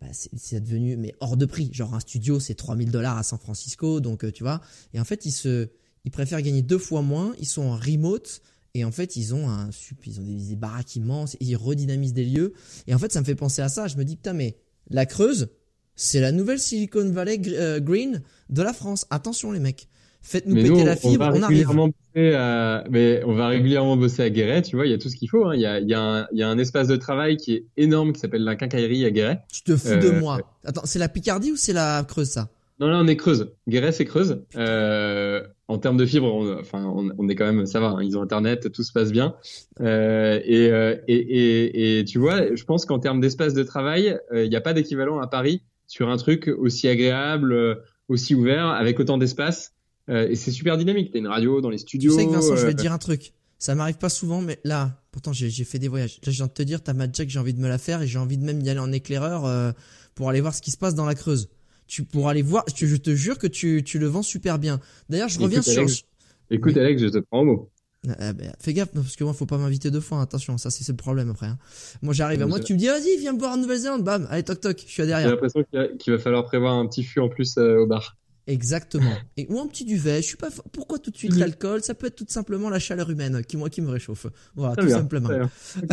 bah, c'est devenu mais hors de prix. Genre un studio, c'est 3000 dollars à San Francisco, donc euh, tu vois. Et en fait, ils se, ils préfèrent gagner deux fois moins. Ils sont en remote et en fait, ils ont un, ils ont des, des baraques immenses. Ils redynamisent des lieux. Et en fait, ça me fait penser à ça. Je me dis putain, mais la Creuse, c'est la nouvelle Silicon Valley gr- euh, Green de la France. Attention les mecs, faites-nous péter nous, la fibre, on va arrive. régulièrement bosser à, mais on va régulièrement bosser à Guéret, tu vois, il y a tout ce qu'il faut, hein. Il y a, il y a un, il y a un espace de travail qui est énorme qui s'appelle la quincaillerie à Guéret. Tu te fous de Euh, moi. Attends, c'est la Picardie ou c'est la Creuse ça? Non, là, on est Creuse. Guéret, c'est Creuse. Euh, en termes de fibre, on, enfin, on, on est quand même, ça va, hein. Ils ont Internet, tout se passe bien. Euh, et, euh, et, et, et tu vois, je pense qu'en termes d'espace de travail, euh, il n'y a pas d'équivalent à Paris sur un truc aussi agréable, euh, aussi ouvert, avec autant d'espace. Euh, et c'est super dynamique. T'as une radio dans les Tu studios. sais que Vincent, je vais euh, te dire un truc. Ça m'arrive pas souvent, mais là, pourtant j'ai fait des voyages. Là, je viens de te dire, ta Jack, j'ai envie de me la faire et j'ai envie de même y aller en éclaireur euh, pour aller voir ce qui se passe dans la Creuse. Tu pourras aller voir. Je, je te jure que tu, tu le vends super bien. D'ailleurs, je Écoute, reviens sur. Alex, Écoute. Alex, je te prends au mot. Ah, ben, fais gaffe parce que moi, faut pas m'inviter deux fois. hein. Attention, ça c'est le problème après. hein. Moi, j'arrive à moi, tu me dis, vas-y, viens me voir en Nouvelle-Zélande. Bam, allez toc toc, je suis à J'ai derrière. l'impression qu'il va, falloir prévoir un petit fût en plus euh, au bar. Exactement. Et ou un petit duvet. Je suis pas. Pourquoi tout de suite Mhm. l'alcool? Ça peut être tout simplement la chaleur humaine qui moi qui me réchauffe. Voilà, tout bien, simplement.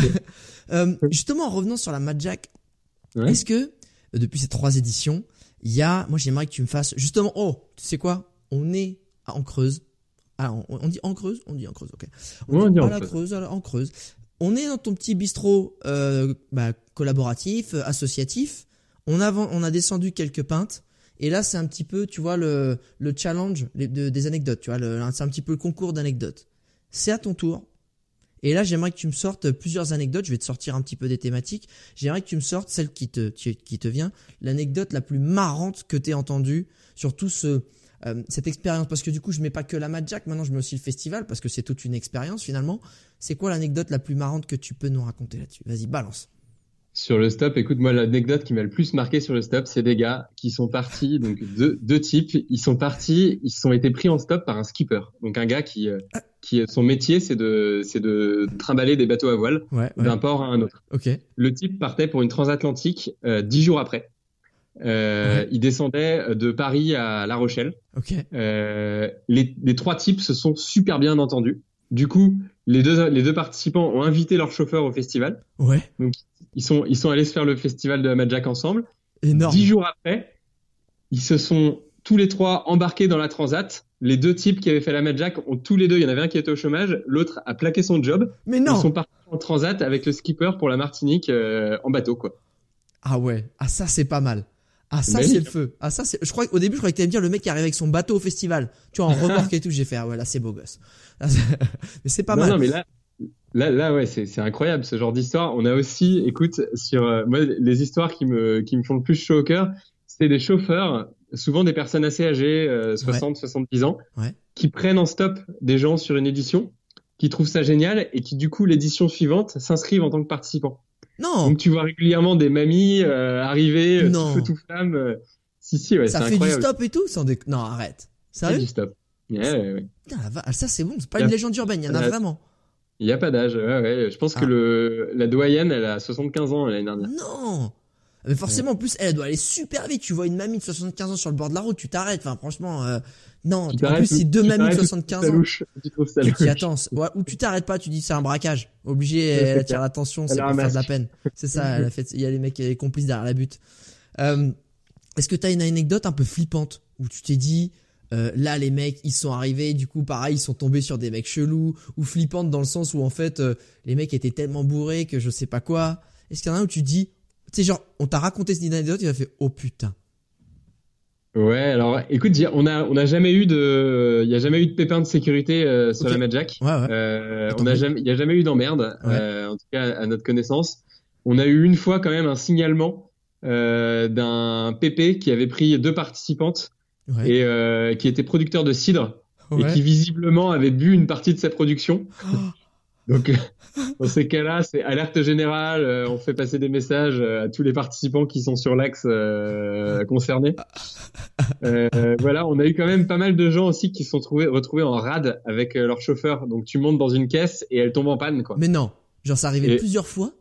Euh, justement, en revenant sur la Mad Jack, Ouais. est-ce que depuis ces trois éditions, il y a, moi j'aimerais que tu me fasses justement, oh, tu sais quoi? On est à- en Creuse. Ah, on, on dit en Creuse? On dit en Creuse, ok. On Ouais, on dit à en la Creuse. Creuse, à la- en Creuse. On est dans ton petit bistrot euh, bah, collaboratif, euh, associatif. On a, on a descendu quelques pintes. Et là, c'est un petit peu, tu vois, le, le challenge des anecdotes. Tu vois, c'est un petit peu le concours d'anecdotes. C'est à ton tour. Et là, j'aimerais que tu me sortes plusieurs anecdotes. Je vais te sortir un petit peu des thématiques. J'aimerais que tu me sortes celle qui te, qui te vient, l'anecdote la plus marrante que t'aies entendue sur tout ce, euh, cette expérience. Parce que du coup, je mets pas que la Mad Jack, maintenant je mets aussi le festival parce que c'est toute une expérience finalement. C'est quoi l'anecdote la plus marrante que tu peux nous raconter là-dessus? Vas-y, balance. Sur le stop, écoute, moi, l'anecdote qui m'a le plus marqué sur le stop, c'est des gars qui sont partis, donc deux, deux types, ils sont partis, ils sont été pris en stop par un skipper. Donc un gars qui, euh, qui son métier, c'est de, c'est de trimballer des bateaux à voile Ouais, d'un port à un autre. Ok. Le type partait pour une transatlantique euh, dix jours après. Euh, Ouais. Il descendait de Paris à La Rochelle. Ok. Euh, les, les trois types se sont super bien entendus. Du coup, les deux, les deux participants ont invité leur chauffeur au festival. Ouais. Ils sont, ils sont allés se faire le festival de la Mad Jack ensemble. Énorme. Dix jours après, ils se sont tous les trois embarqués dans la transat. Les deux types qui avaient fait la Mad Jack ont tous les deux, il y en avait un qui était au chômage, l'autre a plaqué son job. Mais Ils non. sont partis en transat avec le skipper pour la Martinique euh, en bateau, quoi. Ah ouais. Ah ça c'est pas mal. Ah ça c'est le feu. Ah ça c'est. Je crois qu'au début je croyais que t'allais me dire le mec qui arrive avec son bateau au festival. Tu vois en remorque et tout. J'ai fait ah ouais là c'est beau gosse. Là, mais c'est pas non, mal. non, mais là, là, là, ouais, c'est, incroyable ce genre d'histoire. On a aussi, écoute, sur euh, moi, les histoires qui me, qui me font le plus chaud au cœur, c'est des chauffeurs, souvent des personnes assez âgées, euh, 60, 70 ans, Ouais. qui prennent en stop des gens sur une édition, qui trouvent ça génial et qui du coup l'édition suivante s'inscrivent en tant que participants. Non. Donc tu vois régulièrement des mamies euh, arriver, euh, tout feu tout flamme. euh, si si, ouais, ça fait du stop et tout sans déc- Non arrête. C'est Sérieux du stop. Ouais, ouais, ouais. Putain, la va- Ça c'est bon. C'est pas une légende urbaine. Il y en a Euh, vraiment. Il n'y a pas d'âge. Ouais, ouais. Je pense que Ah. le la doyenne, elle a 75 ans l'année dernière. Non. Mais forcément, en plus, elle doit aller super vite. Tu vois une mamie de 75 ans sur le bord de la route, tu t'arrêtes. Enfin, franchement, euh, non. Tu En plus, c'est deux tu mamies de t'arrêtes ou 75 Ça ans. louche. Tu trouves ça Tu louche. attends. Ouais, ou tu t'arrêtes pas, tu dis c'est un braquage. Obligé, c'est elle attire l'attention, c'est pour faire de la peine. C'est ça, elle a fait, il y a les mecs, les complices derrière la butte. Euh, Est-ce que t'as une anecdote un peu flippante où tu t'es dit, euh, là les mecs ils sont arrivés, du coup pareil ils sont tombés sur des mecs chelous ou flippantes dans le sens où en fait euh, les mecs étaient tellement bourrés que je sais pas quoi. Est-ce qu'il y en a un où tu dis, Tu sais, genre, on t'a raconté cette anecdote, il a fait oh putain. Ouais, alors écoute, on a on a jamais eu de, il y a jamais eu de pépin de sécurité euh, sur Ok. la Mad Jack. Ouais, ouais. Euh, on a mais- jamais, il y a jamais eu d'emmerde, Ouais. euh, en tout cas à notre connaissance. On a eu une fois quand même un signalement d'un PP qui avait pris deux participantes Ouais. et euh, qui était producteur de cidre et qui visiblement avait bu une partie de sa production. Oh. Donc euh, dans ces cas-là, c'est alerte générale. euh, on fait passer des messages euh, à tous les participants qui sont sur l'axe euh, concernés. Voilà, on a eu quand même pas mal de gens aussi qui se sont trouvés, retrouvés en rade avec leur chauffeur. Donc tu montes dans une caisse et elle tombe en panne, quoi. Mais non, genre ça arrivait Et- plusieurs fois?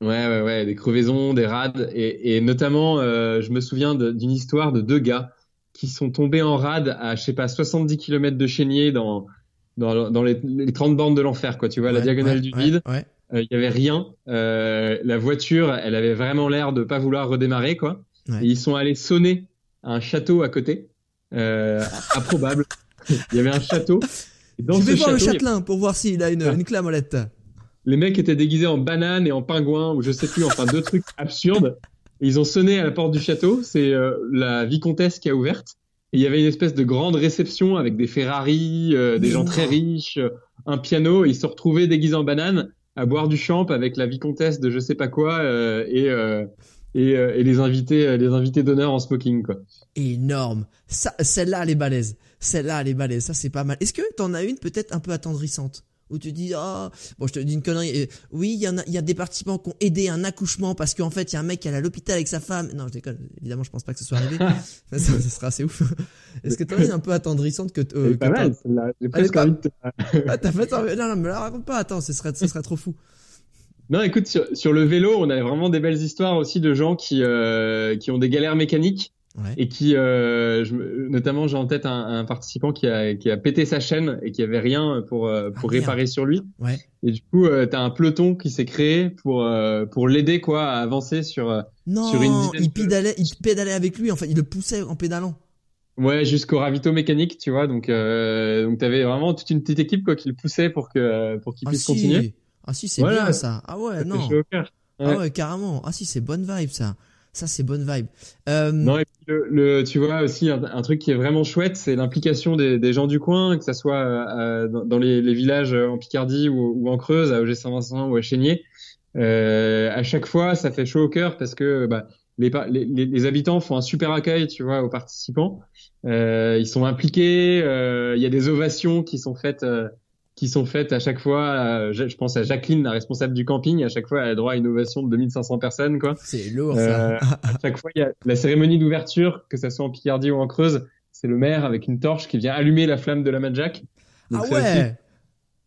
Ouais, ouais, ouais, des crevaisons, des rades, et, et notamment, je me souviens d'une histoire de deux gars qui sont tombés en rade à, je sais pas, 70 km de Chénier dans dans, dans les, les 30 bornes de l'enfer, quoi. Tu vois, la Ouais, diagonale ouais, du vide. Ouais. Euh, Il y avait rien. Euh, la voiture, elle avait vraiment l'air de pas vouloir redémarrer, quoi. Et ils sont allés sonner à un château à côté, euh, improbable. Il y avait un château. Et dans Je vais voir le il châtelain pour voir s'il a une, Ah. une clamolette. les mecs étaient déguisés en banane et en pingouin ou je sais plus, enfin deux trucs absurdes. Ils ont sonné à la porte du château. C'est euh, la vicomtesse qui a ouverte. Et il y avait une espèce de grande réception avec des Ferrari, euh, des gens très riches, euh, un piano. Ils se retrouvés déguisés en banane à boire du champ avec la vicomtesse de je sais pas quoi euh, et euh, et, euh, et les invités les invités d'honneur en smoking quoi. Énorme. Ça, celle-là, elle est balèze. Celle-là, elle est balèze. Ça, c'est pas mal. Est-ce que t'en as une peut-être un peu attendrissante? Où tu dis ah bon je te dis une connerie. Oui il y en a il y a des participants qui ont aidé un accouchement parce qu'en fait il y a un mec qui est à l'hôpital avec sa femme. Non je déconne. Évidemment je pense pas que ce soit arrivé. Ça, ça serait assez ouf. Est-ce que t'en as une un peu attendrissante que, euh, que pas t'as- mal. J'ai est presque envie de te- ah t'as fait non non me la raconte pas. Attends ce serait ce serait trop fou. Non, écoute, sur, sur le vélo, on a vraiment des belles histoires aussi de gens qui euh, qui ont des galères mécaniques ouais. Et qui, euh, je notamment, j'ai en tête un, un participant qui a qui a pété sa chaîne et qui avait rien pour euh, pour Ah, réparer sur lui. ouais. Et du coup, euh, t'as un peloton qui s'est créé pour euh, pour l'aider quoi à avancer sur non Sur une il pédalait il pédalait avec lui en fait. Il le poussait en pédalant. Ouais jusqu'au ravito mécanique, tu vois. Donc donc t'avais vraiment toute une petite équipe quoi qui le poussait pour que pour qu'il ah puisse si. continuer. ah si c'est Voilà. bien ça. Ah ouais Ça non. ah ouais carrément. Ah si c'est bonne vibe ça ça c'est bonne vibe euh, Non, et puis le, le- tu vois aussi un, un truc qui est vraiment chouette, c'est l'implication des, des gens du coin, que ça soit euh, dans, les, les villages en Picardie ou, ou en Creuse, à OG Saint-Vincent ou à Chénier. Euh, à chaque fois, ça fait chaud au cœur parce que bah, les, les- les habitants font un super accueil, tu vois, aux participants. Euh, ils sont impliqués. euh, Il y a des ovations qui sont faites. Euh, qui sont faites à chaque fois, euh, je pense à Jacqueline, la responsable du camping, à chaque fois elle a droit à une ovation de 2500 personnes, quoi. c'est lourd Euh, ça à chaque fois, il y a la cérémonie d'ouverture, que ça soit en Picardie ou en Creuse, c'est le maire avec une torche qui vient allumer la flamme de la Mad Jack. Donc ah c'est aussi- ouais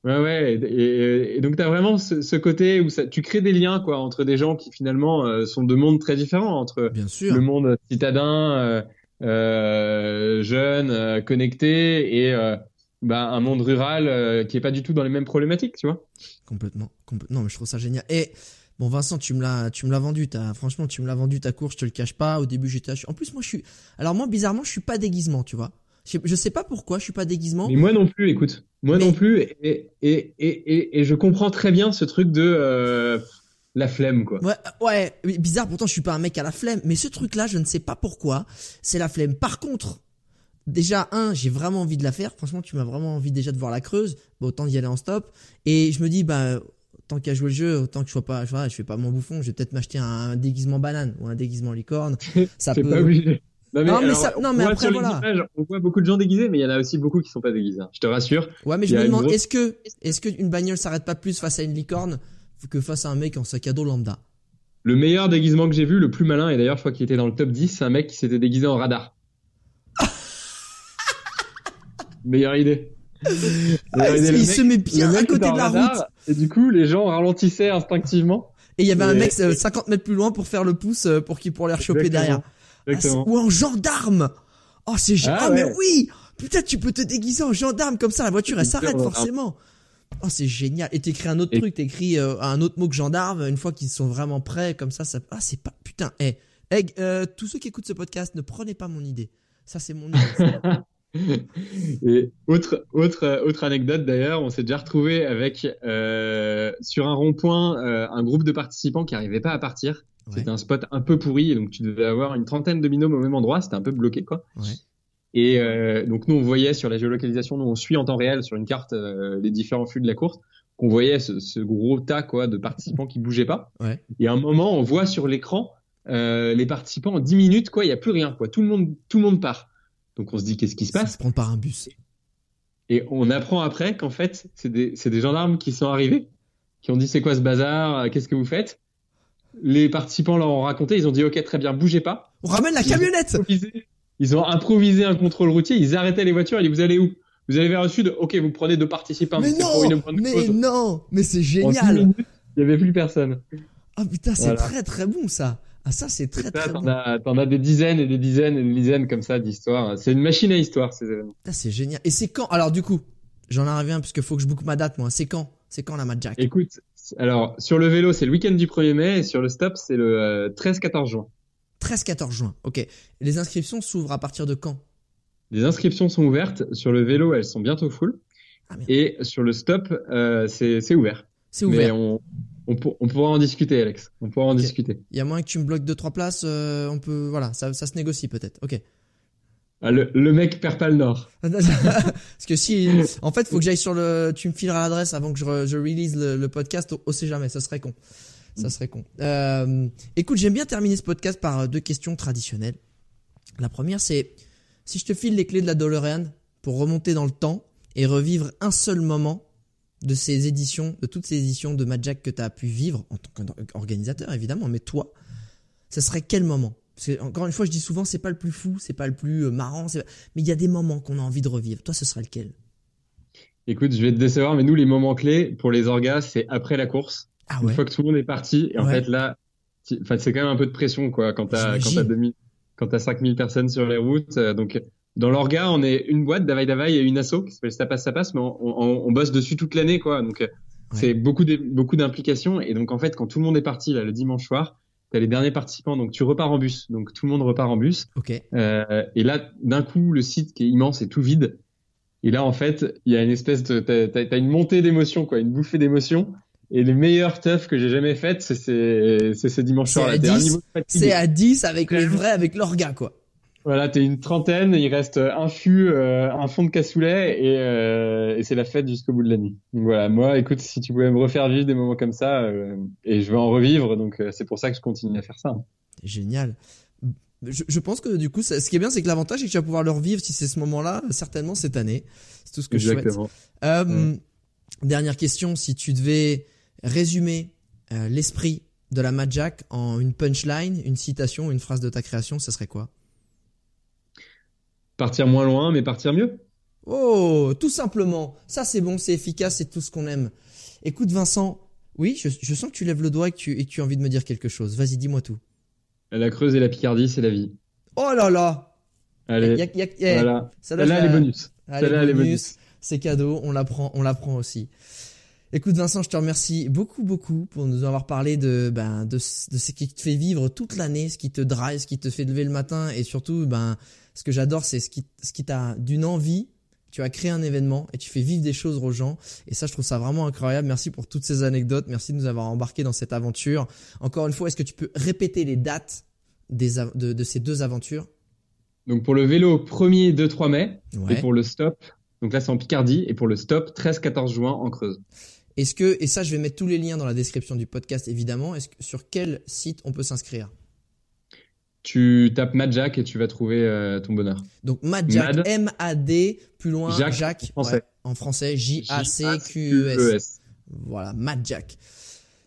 Ouais, ouais. Et, et- et donc, t'as vraiment ce, ce côté où ça, tu crées des liens, quoi, entre des gens qui finalement euh, sont de mondes très différents, entre bien sûr le monde citadin, euh, euh, jeune, euh, connecté, et euh, bah, un monde rural euh, qui est pas du tout dans les mêmes problématiques, tu vois. Complètement, complètement. Non, mais je trouve ça génial. Et bon, Vincent, tu me l'as, tu me l'as vendu. Franchement, tu me l'as vendu ta course. Je te le cache pas. Au début, j'étais. En plus, moi, je suis. Alors moi, bizarrement, je suis pas déguisement, tu vois. Je, je sais pas pourquoi, je suis pas déguisement. Mais moi non plus, écoute. Moi Mais- non plus. Et, et, et, et, et je comprends très bien ce truc de euh, la flemme, quoi. Ouais, ouais. Bizarre. Pourtant, je suis pas un mec à la flemme. Mais ce truc-là, je ne sais pas pourquoi. C'est la flemme. Par contre. Déjà, un, j'ai vraiment envie de la faire. Franchement, tu m'as vraiment envie déjà de voir la creuse. Bah, autant y aller en stop. Et je me dis, bah, tant qu'à jouer le jeu, autant que je sois pas, je, vois, je fais pas mon bouffon, je vais peut-être m'acheter un, un déguisement banane ou un déguisement licorne. Ça peut. pas obligé. Non, mais ça- non, on mais voit après, voilà. images, on voit beaucoup de gens déguisés, mais il y en a aussi beaucoup qui sont pas déguisés. hein. Je te rassure. Ouais, mais je me demande, grosse- est-ce que, est-ce que une bagnole s'arrête pas plus face à une licorne que face à un mec en sac à dos lambda? Le meilleur déguisement que j'ai vu, le plus malin, et d'ailleurs, je crois qu'il était dans le top 10, c'est un mec qui s'était déguisé en radar. Meilleure idée. Le il mec- se met bien à côté de la radar, route. Et du coup, les gens ralentissaient instinctivement. Et il y avait un mec euh, 50 mètres plus loin pour faire le pouce euh, pour qu'il pour les rechoper Exactement. derrière. Ah, ou en gendarme. Oh, c'est génial. Ah Ah, mais oui. Putain, tu peux te déguiser en gendarme comme ça, la voiture elle s'arrête forcément. Oh, c'est génial. Et t'écris un autre Et- truc, t'écris euh, un autre mot que gendarme une fois qu'ils sont vraiment prêts comme ça. ça... Ah, c'est pas putain. Eh, eh, euh, tous ceux qui écoutent ce podcast, ne prenez pas mon idée. Ça, c'est mon idée. Et autre, autre, autre anecdote d'ailleurs, on s'est déjà retrouvé avec euh, sur un rond-point euh, un groupe de participants qui n'arrivaient pas à partir. Ouais. C'était un spot un peu pourri, et donc tu devais avoir une trentaine de binômes au même endroit, c'était un peu bloqué quoi. Ouais. Et euh, donc nous on voyait sur la géolocalisation, nous on suit en temps réel sur une carte euh, les différents flux de la course, qu'on voyait ce, ce gros tas quoi de participants qui bougeaient pas. Ouais. Et à un moment on voit sur l'écran euh, les participants en 10 minutes quoi, il y a plus rien quoi, tout le monde tout le monde part. Donc on se dit qu'est-ce qui se Ça passe se prend par un bus. Et on apprend après qu'en fait c'est des gendarmes qui sont arrivés, qui ont dit c'est quoi ce bazar, euh, qu'est-ce que vous faites? Les participants leur ont raconté, ils ont dit ok très bien bougez pas. On ramène la camionnette improvisé- Ils ont improvisé un contrôle routier, ils arrêtaient les voitures, ils disaient vous allez où? Vous allez vers le sud? Ok, vous prenez deux participants. Mais une non bonne Mais cause. non Mais c'est génial minutes, Il y avait plus personne. Ah putain, c'est Voilà. très très bon ça Ah ça c'est très Ça, très T'en bon as, t'en as des dizaines et des dizaines et des dizaines comme ça d'histoires. C'est une machine à histoire ces événements. Putain, c'est génial. Et c'est quand? Alors du coup, j'en arrive un puisque faut que je book ma date moi. C'est quand? C'est quand la Mad Jack? Écoute, alors sur le vélo c'est le week-end du 1er mai et sur le stop c'est le euh, 13-14 juin. 13-14 juin. Ok. Les inscriptions s'ouvrent à partir de quand? Les inscriptions sont ouvertes. Sur le vélo elles sont bientôt full. Ah, et sur le stop euh, c'est c'est ouvert. C'est Mais ouvert. on, on, pour- on pourra en discuter Alex. On pourra en discuter. Il y a moyen que tu me bloques deux trois places. euh, on peut, voilà, ça, ça se négocie peut-être. Ok. Ah, le, le mec perd pas le nord. Parce que si, en fait, faut que j'aille sur le. Tu me fileras l'adresse avant que je, re- je release le, le podcast. On, on sait jamais, ça serait con. Ça serait con. Euh, écoute, j'aime bien terminer ce podcast par euh, deux questions traditionnelles. La première, c'est si je te file les clés de la DeLorean pour remonter dans le temps et revivre un seul moment de ces éditions, de toutes ces éditions de Mad Jack que tu as pu vivre en tant qu'organisateur, évidemment, mais toi, ce serait quel moment? Parce que, encore une fois, je dis souvent, c'est pas le plus fou, c'est pas le plus euh, marrant, mais il y a des moments qu'on a envie de revivre. Toi, ce serait lequel? Écoute, je vais te décevoir, mais nous, les moments clés pour les orgas, c'est après la course. Ah Une ouais fois que tout le monde est parti, et en fait, là, c'est quand même un peu de pression, quoi, quand t'as, quand J'imagine. t'as 2000, quand t'as 5000 personnes sur les routes. euh, donc, dans l'orga, on est une boîte, Davaï Davaï et une asso, qui s'appelle Ça passe, ça passe, mais on, on, on bosse dessus toute l'année, quoi. Donc, euh, c'est beaucoup de, beaucoup d'implications. Et donc, en fait, quand tout le monde est parti, là, le dimanche soir, t'as les derniers participants, donc tu repars en bus. Donc, tout le monde repart en bus. Ok. Euh, et là, d'un coup, le site qui est immense est tout vide. Et là, en fait, il y a une espèce de, t'as, t'as- t'as une montée d'émotions, quoi, une bouffée d'émotions. Et les meilleures teufs que j'ai jamais faites, c'est ces, c'est ces dimanches C'est soirs. à T'es à un 10, niveau de fatigue. C'est à 10 avec les vrais, avec l'orga, quoi. Voilà, t'es une trentaine, il reste un fût, euh, un fond de cassoulet, et, euh, et c'est la fête jusqu'au bout de la nuit. Donc voilà, moi, écoute, si tu pouvais me refaire vivre des moments comme ça, euh, et je vais en revivre, donc euh, c'est pour ça que je continue à faire ça. Génial. Je, je pense que du coup, ça- ce qui est bien, c'est que l'avantage, c'est que tu vas pouvoir le revivre si c'est ce moment-là, certainement cette année. C'est tout ce que je souhaite. Exactement. Euh, Mm. Dernière question, si tu devais résumer euh, l'esprit de la Mad Jack en une punchline, une citation, une phrase de ta création, ça serait quoi? Partir moins loin, mais partir mieux. Oh, tout simplement. Ça, c'est bon, c'est efficace, c'est tout ce qu'on aime. Écoute, Vincent. Oui, je, je sens que tu lèves le doigt et que tu, et que tu as envie de me dire quelque chose. Vas-y, dis-moi tout. La Creuse et la Picardie, c'est la vie. Oh là là Allez, Y a- y a- y a- voilà. ça faire- les bonus. Celle-là, les les bonus, bonus. c'est cadeau, on l'apprend, on l'apprend aussi. Écoute Vincent, je te remercie beaucoup beaucoup pour nous avoir parlé de ben de, ce- de ce qui te fait vivre toute l'année, ce qui te drive, ce qui te fait lever le matin et surtout ben ce que j'adore c'est ce qui ce qui t'a d'une envie, tu as créé un événement et tu fais vivre des choses aux gens et ça je trouve ça vraiment incroyable. Merci pour toutes ces anecdotes, merci de nous avoir embarqués dans cette aventure. Encore une fois, est-ce que tu peux répéter les dates des de, de ces deux aventures? Donc pour le vélo, 1er 2-3 mai. Ouais. Et pour le stop, donc là c'est en Picardie. Et pour le stop, 13-14 juin en Creuse. Est-ce que, et ça je vais mettre tous les liens dans la description du podcast évidemment, est-ce que, sur quel site on peut s'inscrire? Tu tapes Mad Jack et tu vas trouver euh, ton bonheur. Donc Mad Jack, Mad. M-A-D, plus loin, Jacques, Jacques, en français. ouais, J-A-C-Q-E-S. J-A-C-Q-E-S. Voilà, Mad Jack.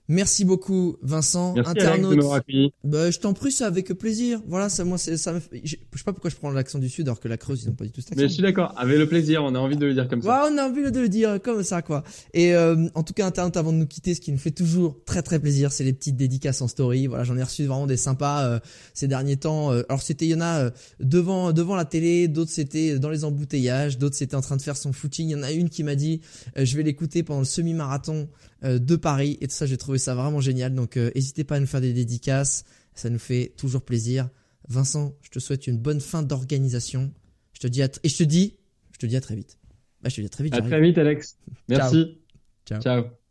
Merci beaucoup Vincent, Merci internaute. Bah, je t'en prie, c'est avec plaisir. Voilà, ça, moi, ça me je je sais pas pourquoi je prends l'accent du Sud alors que la Creuse, ils ont pas du tout cet accent. Mais je suis d'accord, avec le plaisir, on a envie de le dire comme ça. Ouais, on a envie de le dire comme ça, quoi. Et euh, en tout cas, Internet, avant de nous quitter, ce qui nous fait toujours très très plaisir, c'est les petites dédicaces en story. Voilà, j'en ai reçu vraiment des sympas euh, ces derniers temps. Euh, alors c'était, il y en a euh, devant devant la télé, d'autres c'était dans les embouteillages, d'autres c'était en train de faire son footing. Il y en a une qui m'a dit, euh, je vais l'écouter pendant le semi-marathon de Paris. Et tout ça, j'ai trouvé ça vraiment génial. Donc, euh, n'hésitez pas à nous faire des dédicaces. Ça nous fait toujours plaisir. Vincent, je te souhaite une bonne fin d'organisation. Je te dis à et je te dis, je te dis à très vite. Bah, je te dis à très vite. À très vite, Alex. Merci. Ciao. Ciao.